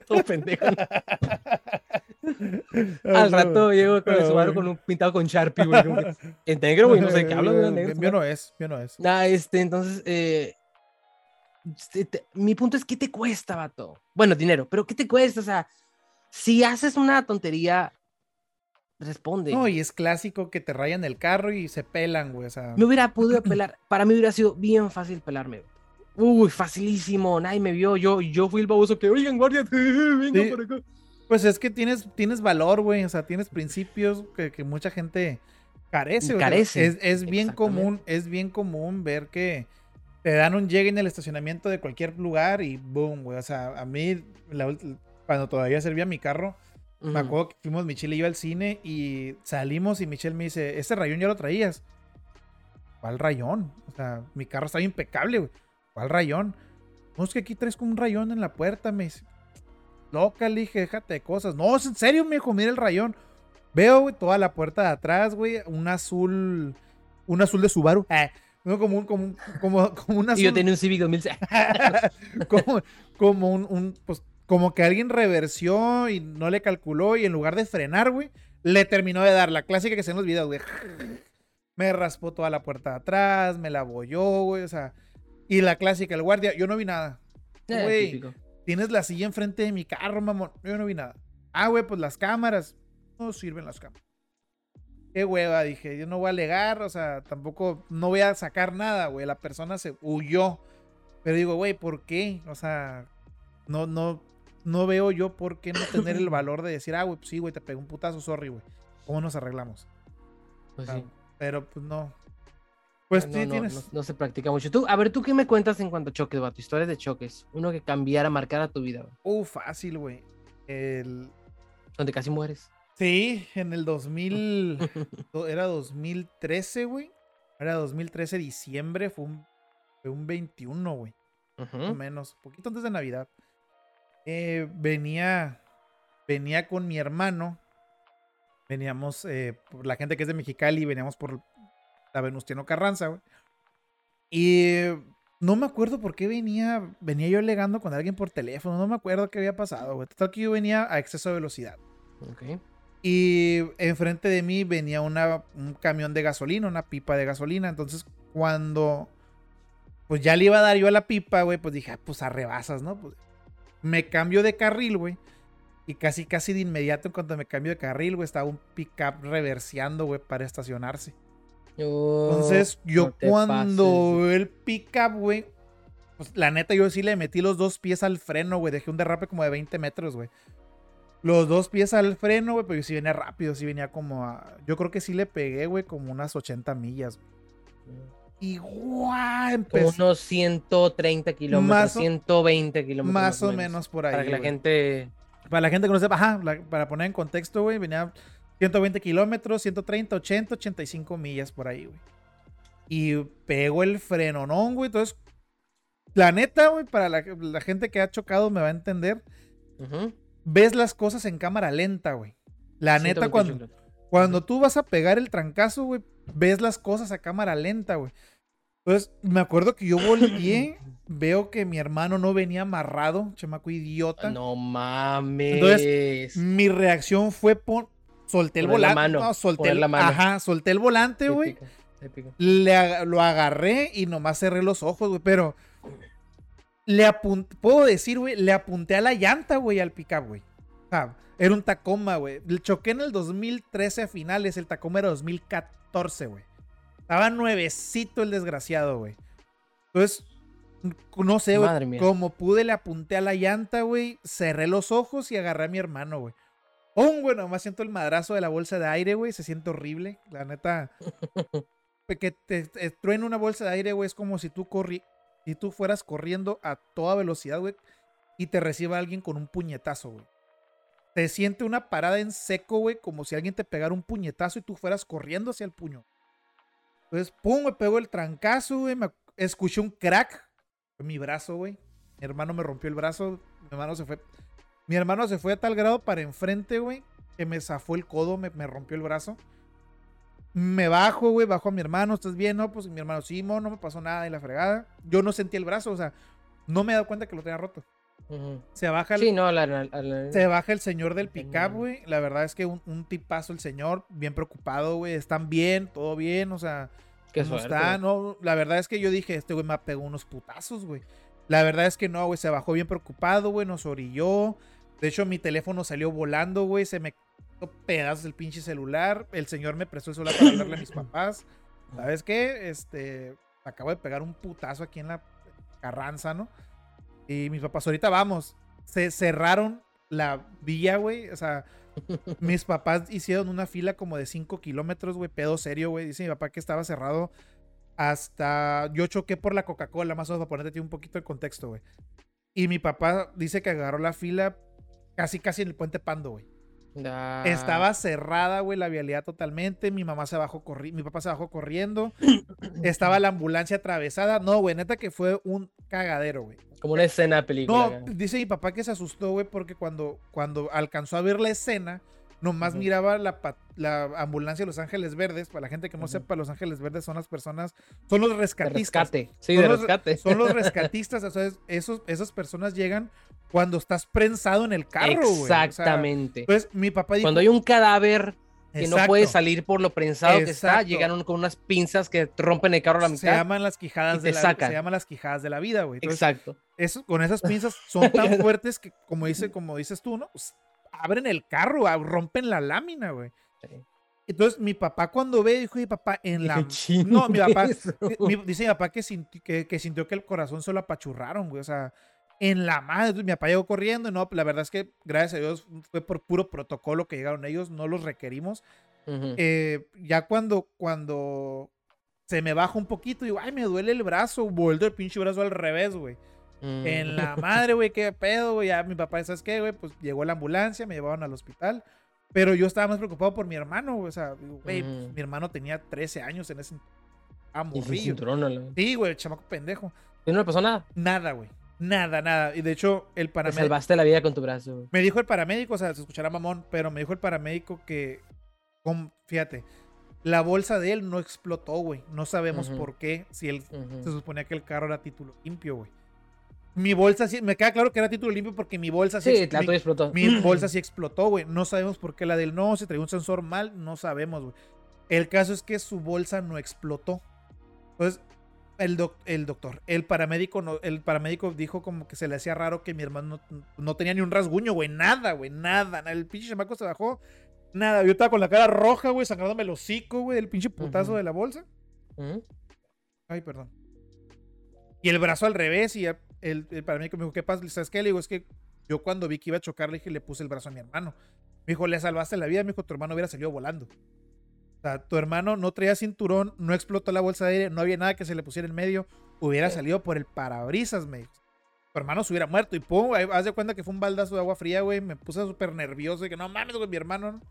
Todo pendejo. Al rato llego con el Subaru con un pintado con Sharpie, güey. En negro, güey, no sé qué hablo de negro. Mío no es, mío no es. Nah, este, entonces, eh, este, mi punto es, ¿qué te cuesta, vato? Bueno, dinero, pero ¿qué te cuesta? O sea, si haces una tontería, responde. No, y es clásico que te rayan el carro y se pelan, güey. O sea... Me hubiera podido pelar, para mí hubiera sido bien fácil pelarme, Uy, facilísimo, nadie me vio, yo, yo fui el baboso que, oigan, guardia, venga por acá. Pues es que tienes, tienes valor, güey. O sea, tienes principios que, mucha gente carece. Carece. es, bien común, es bien común ver que te dan un llegue en el estacionamiento de cualquier lugar y boom, güey. O sea, a mí, cuando todavía servía mi carro, me acuerdo que fuimos Michelle y yo al cine y salimos y Michelle me dice, ¿ese rayón ya lo traías? ¿Cuál rayón? O sea, mi carro está impecable, güey. ¿Cuál rayón? No, es que aquí traes como un rayón en la puerta, me dice. Loca, le dije, déjate de cosas. No, es en serio, me dijo, mira el rayón. Veo, güey, toda la puerta de atrás, güey, un azul, un azul de Subaru. Eh, como un, como un, como, como un azul. Y yo tenía un Civic 2006. como, como un, un, pues, como que alguien reversió y no le calculó y en lugar de frenar, güey, le terminó de dar la clásica que se en los videos, güey. Me raspó toda la puerta de atrás, me la bolló, güey, o sea. Y la clásica, el guardia, yo no vi nada. Eh, güey, Tienes la silla enfrente de mi carro, mamón. Yo no vi nada. Ah, güey, pues las cámaras. No sirven las cámaras. Qué hueva, dije. Yo no voy a alegar, o sea, tampoco, no voy a sacar nada, güey. La persona se huyó. Pero digo, güey, ¿por qué? O sea, no, no, no veo yo por qué no tener el valor de decir, ah, güey, pues sí, güey, te pegó un putazo, sorry, güey. ¿Cómo nos arreglamos? Pues sí. Pero pues no, pues no, tienes. No, se practica mucho. Tú, a ver, ¿tú qué me cuentas en cuanto a choques, vato? Historias de choques. Uno que cambiara, marcara tu vida. Uh, fácil, güey. El... Donde casi mueres. Sí, en el 2000. era 2013, güey. Era 2013, diciembre. Fue un, fue un 21, güey. Más o menos. Poquito antes de Navidad. Eh, venía. Venía con mi hermano. Veníamos, eh, por la gente que es de Mexicali, veníamos por la Venustiano Carranza, güey. Y no me acuerdo por qué venía, venía yo alegando con alguien por teléfono, no me acuerdo qué había pasado, güey. Total que yo venía a exceso de velocidad. Ok. Y enfrente de mí venía una, un camión de gasolina, una pipa de gasolina. Entonces, cuando pues ya le iba a dar yo a la pipa, güey, pues dije, ah, pues arrebasas, ¿no? Pues, me cambio de carril, güey. Y casi, casi de inmediato, en cuanto me cambio de carril, güey, estaba un pickup reverseando, güey, para estacionarse. Oh, Entonces, yo cuando el pickup, güey, pues la neta, yo sí le metí los dos pies al freno, güey. Dejé un derrape como de 20 metros, güey. Los dos pies al freno, güey, pero yo sí venía rápido, sí venía como a. Yo creo que sí le pegué, güey, como unas 80 millas. Y guau, empezó. Unos 130 kilómetros, 120 kilómetros. Más, o menos, por ahí. Para que la gente. Para la gente que no sepa, ajá, para poner en contexto, güey, venía 120 kilómetros, 130, 80, 85 millas por ahí, güey. Y pegó el freno, ¿no, güey? Entonces, la neta, güey, para la, gente que ha chocado me va a entender. Ves las cosas en cámara lenta, güey. La neta, cuando, cuando tú vas a pegar el trancazo, güey, ves las cosas a cámara lenta, güey. Entonces, me acuerdo que yo volteé, veo que mi hermano no venía amarrado, chamaco idiota. No mames. Entonces, mi reacción fue por solté el volante. no, solté el, Ajá, solté el volante, güey. lo agarré y nomás cerré los ojos, güey. Pero le apunté, puedo decir, güey, le apunté a la llanta, güey, al pickup, güey. era un Tacoma, güey. Choqué en el 2013 a finales, el Tacoma era 2014, güey. Estaba nuevecito el desgraciado, güey. Entonces, no sé, güey. Como pude, le apunté a la llanta, güey. Cerré los ojos y agarré a mi hermano, güey. Oh, güey, nomás siento el madrazo de la bolsa de aire, güey. Se siente horrible. La neta. que te, te una bolsa de aire, güey, es como si tú corri si tú fueras corriendo a toda velocidad, güey, y te reciba alguien con un puñetazo, güey. Te siente una parada en seco, güey, como si alguien te pegara un puñetazo y tú fueras corriendo hacia el puño. Entonces, pum, me pegó el trancazo, güey. Me escuché un crack en mi brazo, güey. Mi hermano me rompió el brazo. Mi hermano se fue. Mi hermano se fue a tal grado para enfrente, güey, que me zafó el codo, me, me rompió el brazo. Me bajo, güey, bajo a mi hermano, ¿estás bien? No, pues mi hermano, sí, no me pasó nada y la fregada. Yo no sentí el brazo, o sea, no me he dado cuenta que lo tenía roto. Se baja el, sí, no, se baja el señor del pickup, güey. La verdad es que un, tipazo el señor, bien preocupado, güey. Están bien, todo bien, o sea, ¿Qué está? No, la verdad es que yo dije, este güey me pegó unos putazos, güey. La verdad es que no, güey, se bajó bien preocupado, güey, nos orilló. De hecho, mi teléfono salió volando, güey, se me pedazos el pinche celular. El señor me prestó el celular para hablarle a mis papás. ¿Sabes qué? Este, acabo de pegar un putazo aquí en la Carranza, ¿no? Y mis papás, ahorita vamos. Se cerraron la vía, güey. O sea, mis papás hicieron una fila como de 5 kilómetros, güey. Pedo serio, güey. Dice mi papá que estaba cerrado hasta. Yo choqué por la Coca-Cola, más o menos para ponerte un poquito el contexto, güey. Y mi papá dice que agarró la fila casi, casi en el puente Pando, güey. Estaba cerrada, güey, la vialidad totalmente. Mi mamá se bajó corriendo, mi papá se bajó corriendo. Estaba la ambulancia atravesada. No, güey, neta que fue un cagadero, güey. Como una escena de película. No, dice mi papá que se asustó, güey, porque cuando, cuando alcanzó a ver la escena, nomás miraba la, la, ambulancia de Los Ángeles Verdes. Para la gente que no sepa, Los Ángeles Verdes son las personas, son los rescatistas. rescate. Sí, de rescate. son los rescatistas. o sea, esos, esas personas llegan cuando estás prensado en el carro, güey. Exactamente. entonces, mi papá dijo. Cuando hay un cadáver que no puede salir por lo prensado que está, llegan con unas pinzas que rompen el carro a la mitad. Se llaman las quijadas de la Se llaman las quijadas de la vida, güey. Exacto. Eso, con esas pinzas son tan fuertes que, como, dice, como dices tú, ¿no? Pues, abren el carro, rompen la lámina, güey. Entonces, mi papá cuando ve, dijo, mi papá, en la... No, mi papá, dice mi papá que, sintió, que, sintió que el corazón se lo apachurraron, güey. O sea, en la madre. Mi papá llegó corriendo. No, la verdad es que, gracias a Dios, fue por puro protocolo que llegaron ellos. No los requerimos. Eh, ya cuando, cuando se me baja un poquito, digo, ay, me duele el brazo. Vuelvo el pinche brazo al revés, güey. En la madre, güey, qué pedo, güey. Ya mi papá, ¿sabes qué, güey? Pues llegó la ambulancia, me llevaron al hospital. Pero yo estaba más preocupado por mi hermano, güey. O sea, güey, pues, mi hermano tenía 13 años en ese. Ah, morrillo. Sí, güey, chamaco pendejo. ¿Y no le pasó nada? Nada, güey. Nada, nada. Y de hecho, el paramédico. salvaste la vida con tu brazo. Me dijo el paramédico, o sea, se escuchará mamón, pero me dijo el paramédico que fíjate, la bolsa de él no explotó, güey. No sabemos por qué, si él se suponía que el carro era título limpio, güey. Mi bolsa sí, me queda claro que era título limpio porque mi bolsa sí, explotó. Mi bolsa sí explotó, güey. No sabemos por qué la del no, si traía un sensor mal, no sabemos, güey. El caso es que su bolsa no explotó. Entonces, el, el doctor, el paramédico, no, el paramédico dijo como que se le hacía raro que mi hermano no, tenía ni un rasguño, güey. Nada, güey, nada. El pinche chamaco se bajó. Nada, yo estaba con la cara roja, güey, sangrándome el hocico, güey, del pinche putazo de la bolsa. Ay, perdón. Y el brazo al revés y el, el paramédico me dijo, ¿qué pasa? ¿Sabes qué? Le digo, es que yo cuando vi que iba a chocar, le dije, le puse el brazo a mi hermano. Me dijo, le salvaste la vida, me dijo, tu hermano hubiera salido volando sea, tu hermano no traía cinturón, no explotó la bolsa de aire, no había nada que se le pusiera en medio, hubiera salido por el parabrisas, me Tu hermano se hubiera muerto y pum, haz de cuenta que fue un baldazo de agua fría, güey. Me puse súper nervioso y que no mames, güey, mi hermano.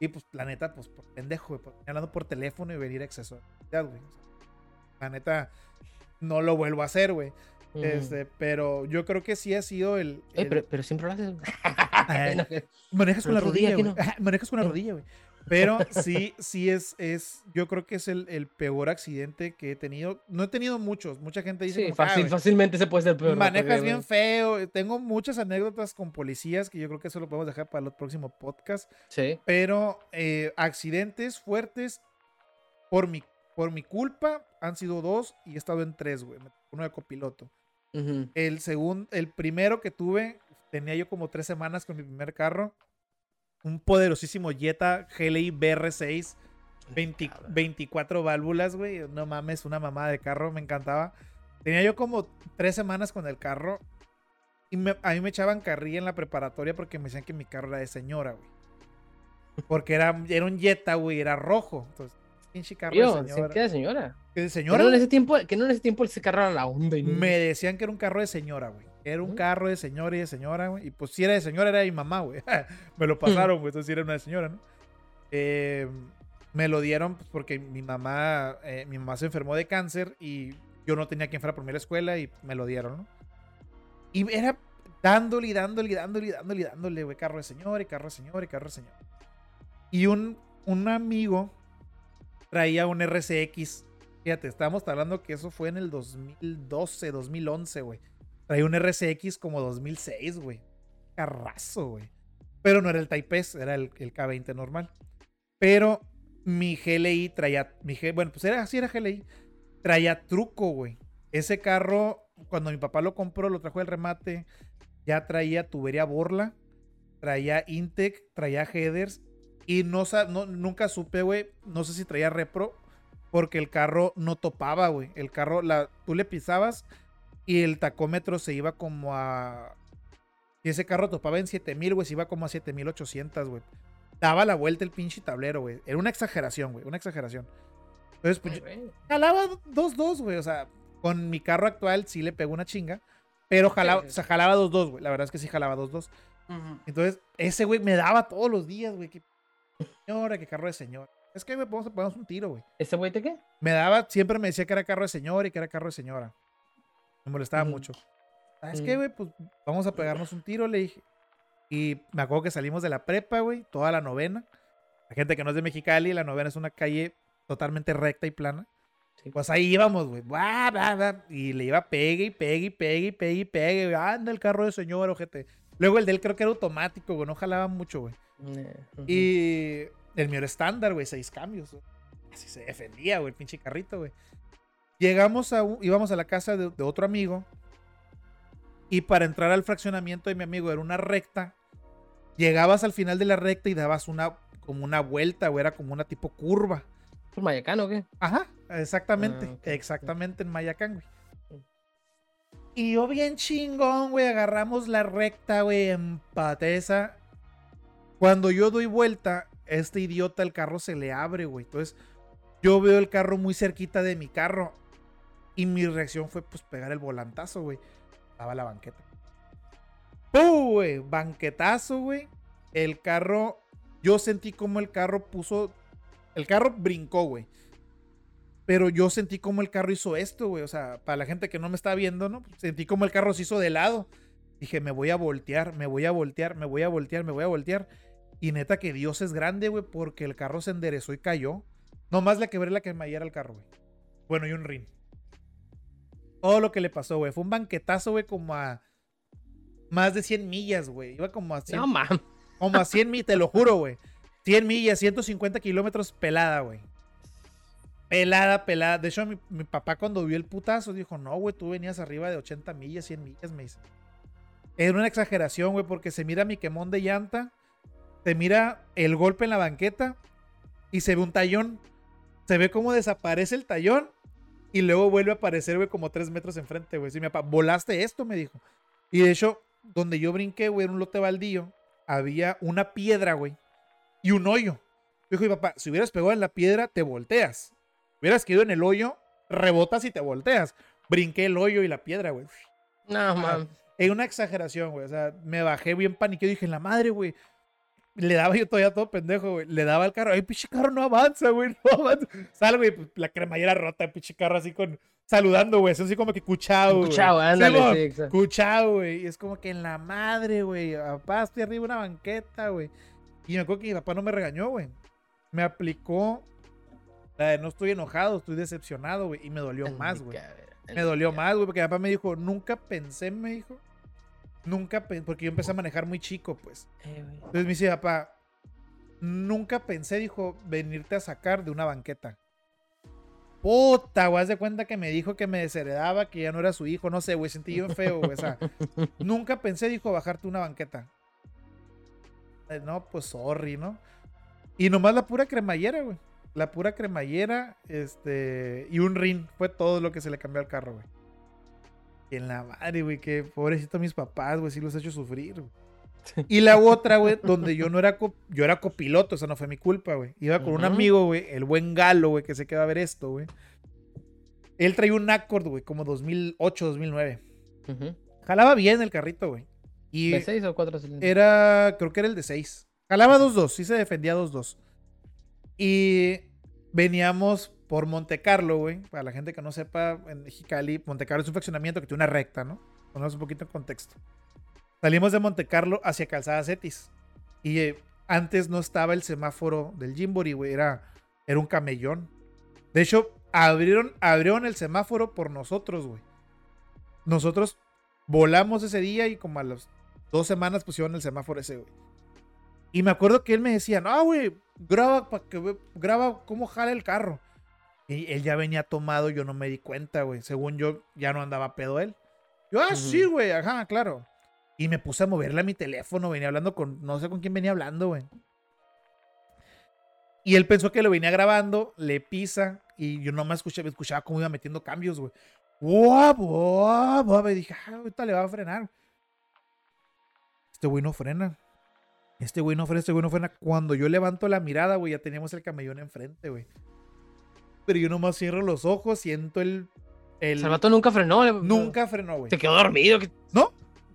Y pues, la neta, pues, por pendejo, güey, hablando por teléfono y venir a exceso. güey. la neta, no lo vuelvo a hacer, güey. Este, pero yo creo que sí ha sido el. pero, siempre lo haces. manejas con la rodilla, güey. Manejas con la rodilla, güey. Pero sí, sí es, es, yo creo que es el, peor accidente que he tenido. No he tenido muchos, mucha gente dice. Sí, fácil, fácilmente se puede ser peor. Manejas bien feo. Tengo muchas anécdotas con policías que yo creo que eso lo podemos dejar para el próximo podcast. Sí. Pero eh, accidentes fuertes por mi, por mi culpa han sido dos y he estado en tres, güey. Uno de copiloto. El segundo, el primero que tuve, tenía yo como tres semanas con mi primer carro un poderosísimo Jetta GLI BR6. 24 válvulas, güey. No mames, una mamada de carro, me encantaba. Tenía yo como tres semanas con el carro. Y a mí me echaban carrilla en la preparatoria porque me decían que mi carro era de señora, güey. Porque era, era un Jetta, güey, era rojo. Entonces, pinche carro de señora. ¿Qué de señora? ¿Qué de señora? Que no, en ese tiempo, que no en ese tiempo ese carro era la onda. Me decían que era un carro de señora, güey. Era un carro de señora y de señora, güey. Y pues si era de señora, era de mi mamá, güey. me lo pasaron, güey. Entonces sí era una de señora, ¿no? Eh, me lo dieron pues, porque mi mamá, eh, mi mamá se enfermó de cáncer y yo no tenía quien fuera por mí a la escuela y me lo dieron, ¿no? Y era dándole y dándole y dándole y dándole y dándole, güey. Carro de señora y carro de señora y carro de señora. Y un, un amigo traía un RCX. Fíjate, estábamos hablando que eso fue en el 2012, 2011, güey. Traía un RCX como 2006, güey. Carrazo, güey. Pero no era el Type S, era el, K20 normal. Pero mi GLI traía. Mi bueno, pues era así, era GLI. Traía truco, güey. Ese carro, cuando mi papá lo compró, lo trajo del remate. Ya traía tubería Borla. Traía Intec, traía headers. Y no, no nunca supe, güey. No sé si traía repro. Porque el carro no topaba, güey. El carro, la, tú le pisabas y el tacómetro se iba como a. Y ese carro topaba en 7000, güey. Se iba como a 7800, güey. Daba la vuelta el pinche tablero, güey. Era una exageración, güey. Una exageración. Entonces, pues. jalaba 2-2, güey. O sea, con mi carro actual sí le pegó una chinga. Pero jalaba, o sea, jalaba 2-2, güey. La verdad es que sí jalaba 2-2. Entonces, ese güey me daba todos los días, güey. Qué señora, qué carro de señor. Es que me ponemos un tiro, güey. ¿Ese güey te qué? Me daba, siempre me decía que era carro de señor y que era carro de señora. Me molestaba mucho. Ah, es que, güey, pues vamos a pegarnos un tiro, le dije. Y me acuerdo que salimos de la prepa, güey, toda la novena. La gente que no es de Mexicali, la novena es una calle totalmente recta y plana. Pues ahí íbamos, güey. Y le iba pegue y pegue y pegue y pegue y pegue. Anda el carro de señor, ojete. Luego el de él creo que era automático, güey. No jalaba mucho, güey. Eh, y el mío era estándar, güey. Seis cambios. Así se defendía, güey, el pinche carrito, güey. Llegamos a, íbamos a la casa de, otro amigo. Y para entrar al fraccionamiento de mi amigo era una recta. Llegabas al final de la recta y dabas una, como una vuelta, o era como una tipo curva. ¿Por Mayacán o qué? Ajá, exactamente. Ah, exactamente en Mayacán, güey. Y yo bien chingón, güey, agarramos la recta, güey, en pateza. Cuando yo doy vuelta, este idiota el carro se le abre, güey. Entonces, yo veo el carro muy cerquita de mi carro. Y mi reacción fue pues pegar el volantazo, güey. Estaba la banqueta. ¡Pum, güey! Banquetazo, güey. El carro, yo sentí como el carro puso, el carro brincó, güey. Pero yo sentí como el carro hizo esto, güey. O sea, para la gente que no me está viendo, ¿no? Sentí como el carro se hizo de lado. Dije, me voy a voltear, me voy a voltear, me voy a voltear, me voy a voltear. Y neta que Dios es grande, güey, porque el carro se enderezó y cayó. Nomás le quebré la cremallera al carro, güey. Bueno, y un rin. Todo lo que le pasó, güey. Fue un banquetazo, güey, como a más de 100 millas, güey. Iba como a 100. No, man. Como a 100 millas, te lo juro, güey. 100 millas, 150 kilómetros pelada, güey. Pelada, pelada. De hecho, mi, mi, papá cuando vio el putazo dijo, no, güey, tú venías arriba de 80 millas, 100 millas, me dice. Era una exageración, güey, porque se mira mi quemón de llanta, se mira el golpe en la banqueta y se ve un tallón. Se ve cómo desaparece el tallón y luego vuelve a aparecer, güey, como tres metros enfrente, güey. Sí, mi papá, volaste esto, me dijo. Y de hecho, donde yo brinqué, güey, en un lote baldío, había una piedra, güey, y un hoyo. Dijo mi papá, si hubieras pegado en la piedra, te volteas. Hubieras quedado en el hoyo, rebotas y te volteas. Brinqué el hoyo y la piedra, güey. No, man. Es una exageración, güey. O sea, me bajé bien paniqueado dije, la madre, güey. Le daba yo todavía todo pendejo, güey. Le daba al carro. Ay, pinche carro no avanza, güey. No avanza. Sale, güey. Pues, la cremallera rota, pinche carro así con. Saludando, güey. Así como que cuchao, güey. Cuchao, ándale, sí, Cuchao, güey. Y es como que en la madre, güey. Papá, estoy arriba de una banqueta, güey. Y me acuerdo que mi papá no me regañó, güey. Me aplicó la de no estoy enojado, estoy decepcionado, güey. Y me dolió más, güey. Me dolió más, güey, porque mi papá me dijo, nunca pensé, me dijo. Nunca pensé, porque yo empecé a manejar muy chico, pues. Eh, Entonces me dice, papá, nunca pensé, dijo, venirte a sacar de una banqueta. Puta, güey, haz de cuenta que me dijo que me desheredaba, que ya no era su hijo, no sé, güey, sentí yo feo, güey. O sea, nunca pensé, dijo, bajarte una banqueta. Eh, no, pues sorry, ¿no? Y nomás la pura cremallera, güey. La pura cremallera, este, y un rin. Fue todo lo que se le cambió al carro, güey. Y en la madre, güey, que pobrecito mis papás, güey, sí los he hecho sufrir, güey. Y la otra, güey, donde yo no era, yo era copiloto, o sea, no fue mi culpa, güey. Iba con un amigo, güey, el buen Galo, güey, que se queda a ver esto, güey. Él traía un Accord, güey, como 2008, 2009. Jalaba bien el carrito, güey. ¿De 6 o 4 cilindros? Era, creo que era el de 6. Jalaba 2-2, sí se defendía 2-2. Y veníamos por Monte Carlo, güey. Para la gente que no sepa, en Mexicali, Monte Carlo es un fraccionamiento que tiene una recta, ¿no? Ponemos un poquito en contexto. Salimos de Monte Carlo hacia Calzada Cetis. Y eh, antes no estaba el semáforo del Jimbori, güey. Era, era un camellón. De hecho, abrieron, abrieron el semáforo por nosotros, güey. Nosotros volamos ese día y como a las dos semanas pusieron el semáforo ese, güey. Y me acuerdo que él me decía, no, güey, graba graba cómo jala el carro. Y él ya venía tomado, yo no me di cuenta, güey. Según yo, ya no andaba pedo él. Yo, ah, sí, güey, ajá, claro. Y me puse a moverle a mi teléfono, venía hablando con, no sé con quién venía hablando, güey. Y él pensó que lo venía grabando, le pisa, y yo no me escuchaba, escuchaba cómo iba metiendo cambios, güey. ¡Wow! ¡Wow! Y dije, ah, ahorita le va a frenar. Este güey no frena. Este güey no frena, este güey no frena. Cuando yo levanto la mirada, güey, ya teníamos el camellón enfrente, güey. Pero yo nomás cierro los ojos, siento el. el... Salvato nunca frenó. Nunca frenó, güey. Se quedó dormido. No,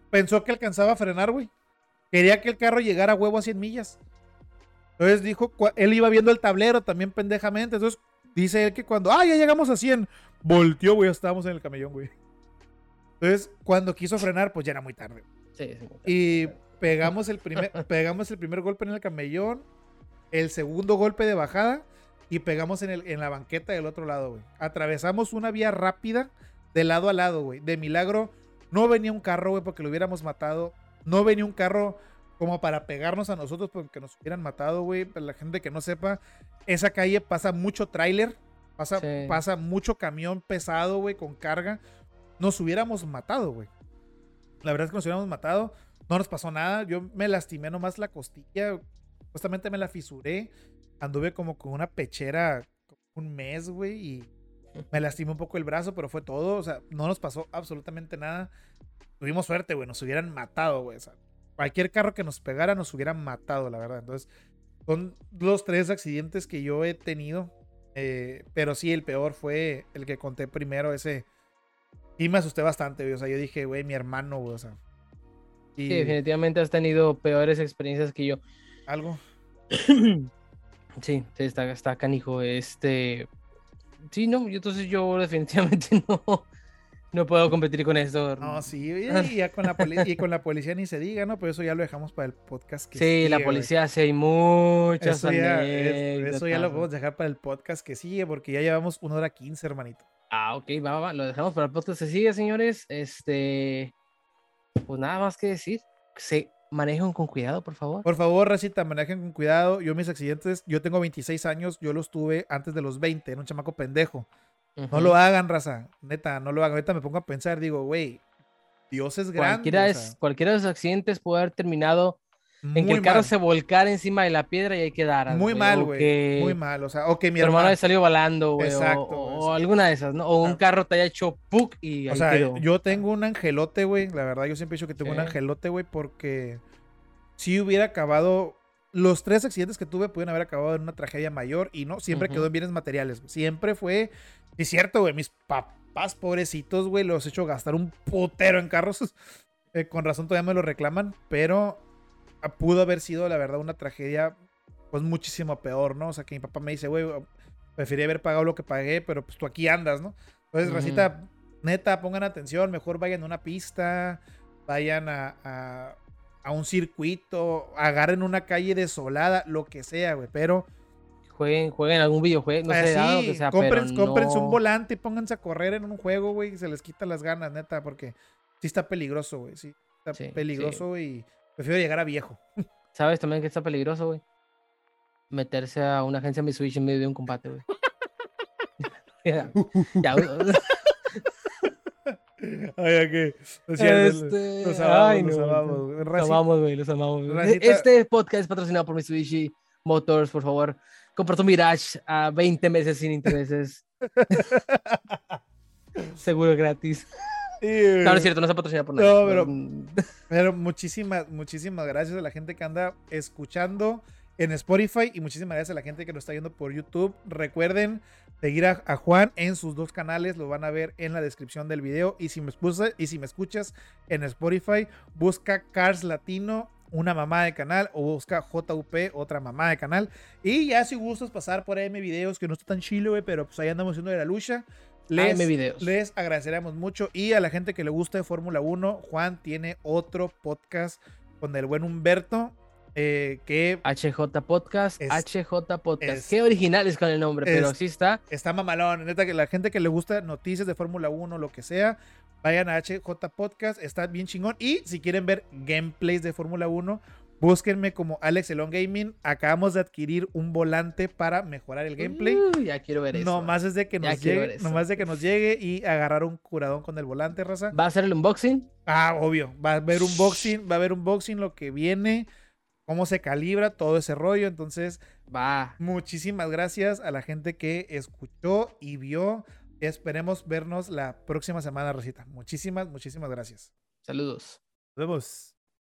pensó que alcanzaba a frenar, güey. Quería que el carro llegara a huevo a 100 millas. Entonces dijo, él iba viendo el tablero también pendejamente. Entonces dice él que cuando, ah, ya llegamos a 100, volteó, güey, estábamos en el camellón, güey. Entonces, cuando quiso frenar, pues ya era muy tarde. Sí, sí. Y Pegamos el primer, pegamos el primer golpe en el camellón, el segundo golpe de bajada y pegamos en, el, en la banqueta del otro lado, güey. Atravesamos una vía rápida de lado a lado, güey. De milagro, no venía un carro, güey, porque lo hubiéramos matado. No venía un carro como para pegarnos a nosotros porque nos hubieran matado, güey. Para la gente que no sepa, esa calle pasa mucho tráiler, pasa, pasa mucho camión pesado, güey, con carga. Nos hubiéramos matado, güey. La verdad es que nos hubiéramos matado. No nos pasó nada. Yo me lastimé nomás la costilla. Justamente me la fisuré. Anduve como con una pechera un mes, güey. Y me lastimé un poco el brazo, pero fue todo. O sea, no nos pasó absolutamente nada. Tuvimos suerte, güey. Nos hubieran matado, güey. O sea, cualquier carro que nos pegara nos hubieran matado, la verdad. Entonces, son los tres accidentes que yo he tenido. Eh, pero sí, el peor fue el que conté primero, ese. Y me asusté bastante, güey. O sea, yo dije, güey, mi hermano, güey. O sea, Sí, definitivamente has tenido peores experiencias que yo. ¿Algo? sí, sí, está, está canijo. Este. Sí, no, entonces yo definitivamente no. No puedo competir con eso. No, sí, y, ya con la y con la policía ni se diga, ¿no? Pero eso ya lo dejamos para el podcast que Sí, la policía sí hay muchas eso ya, eso ya lo podemos dejar para el podcast que sigue, porque ya llevamos una hora quince, hermanito. Ah, ok, va, va, Lo dejamos para el podcast que sigue, señores. Este. Pues nada más que decir. Se manejen con cuidado, por favor. Por favor, Recita, manejen con cuidado. Yo, mis accidentes, yo tengo 26 años, yo los tuve antes de los 20, en un chamaco pendejo. No lo hagan, raza. Neta, no lo hagan. Ahorita me pongo a pensar, digo, güey, Dios es grande. Cualquiera, cualquiera de los accidentes puede haber terminado en que el carro se volcara encima de la piedra y ahí quedara. Muy mal, güey. Muy mal. O sea, o que mi hermano haya salido volando, güey. Exacto. O, alguna de esas, ¿no? O un carro te haya hecho puk y. O sea, yo tengo un angelote, güey. La verdad, yo siempre he dicho que tengo un angelote, güey, porque si hubiera acabado. Los tres accidentes que tuve pudieron haber acabado en una tragedia mayor y no, siempre quedó en bienes materiales. Siempre fue. Es cierto, güey. Mis papás pobrecitos, güey, los he hecho gastar un putero en carros. Eh, con razón todavía me lo reclaman, pero pudo haber sido, la verdad, una tragedia, pues muchísimo peor, ¿no? O sea, que mi papá me dice, güey, prefería haber pagado lo que pagué, pero pues tú aquí andas, ¿no? Entonces, Racita, neta, pongan atención, mejor vayan a una pista, vayan a, a, un circuito, agarren una calle desolada, lo que sea, güey, pero... Jueguen, jueguen algún videojuego, no sé, algo que sea, compren, un volante y pónganse a correr en un juego, güey, y se les quita las ganas, neta, porque sí está peligroso, güey, sí, está peligroso y Prefiero llegar a viejo. ¿Sabes también que está peligroso, güey? Meterse a una agencia Switch en medio de un combate, güey. ya, ya, Ay, aquí. Este... Los amamos, los amamos. Los amamos, güey, los amamos. Este podcast es patrocinado por Mitsubishi Motors, por favor. Compra tu Mirage a 20 meses sin intereses. Seguro gratis. No, es cierto, no se patrocina por nada. No, pero, pero muchísimas, muchísimas gracias a la gente que anda escuchando en Spotify y muchísimas gracias a la gente que nos está viendo por YouTube. Recuerden seguir a, Juan en sus dos canales, lo van a ver en la descripción del video. Y si me, y si me escuchas en Spotify, busca Cars Latino, una mamá de canal, o busca JUP, otra mamá de canal. Y ya si gustas pasar por ahí mis videos, que no está tan chilo, pero pues ahí andamos haciendo de la lucha. Les, les agradeceremos mucho. Y a la gente que le gusta de Fórmula 1, Juan tiene otro podcast con el buen Humberto. Eh, que HJ Podcast, HJ Podcast. Qué originales con el nombre, pero sí está. Está mamalón. Neta, que la gente que le gusta noticias de Fórmula 1, lo que sea, vayan a HJ Podcast. Está bien chingón. Y si quieren ver gameplays de Fórmula 1, Búsquenme como Alex Elon Gaming. Acabamos de adquirir un volante para mejorar el gameplay. ya quiero ver eso. No más es de que nos llegue, de que nos llegue y agarrar un curadón con el volante, raza. ¿Va a ser el unboxing? Ah, obvio. Va a haber unboxing, va a haber unboxing lo que viene, cómo se calibra todo ese rollo. Entonces, va. Muchísimas gracias a la gente que escuchó y vio. Esperemos vernos la próxima semana, Rosita. Muchísimas, muchísimas gracias. Saludos. Nos vemos.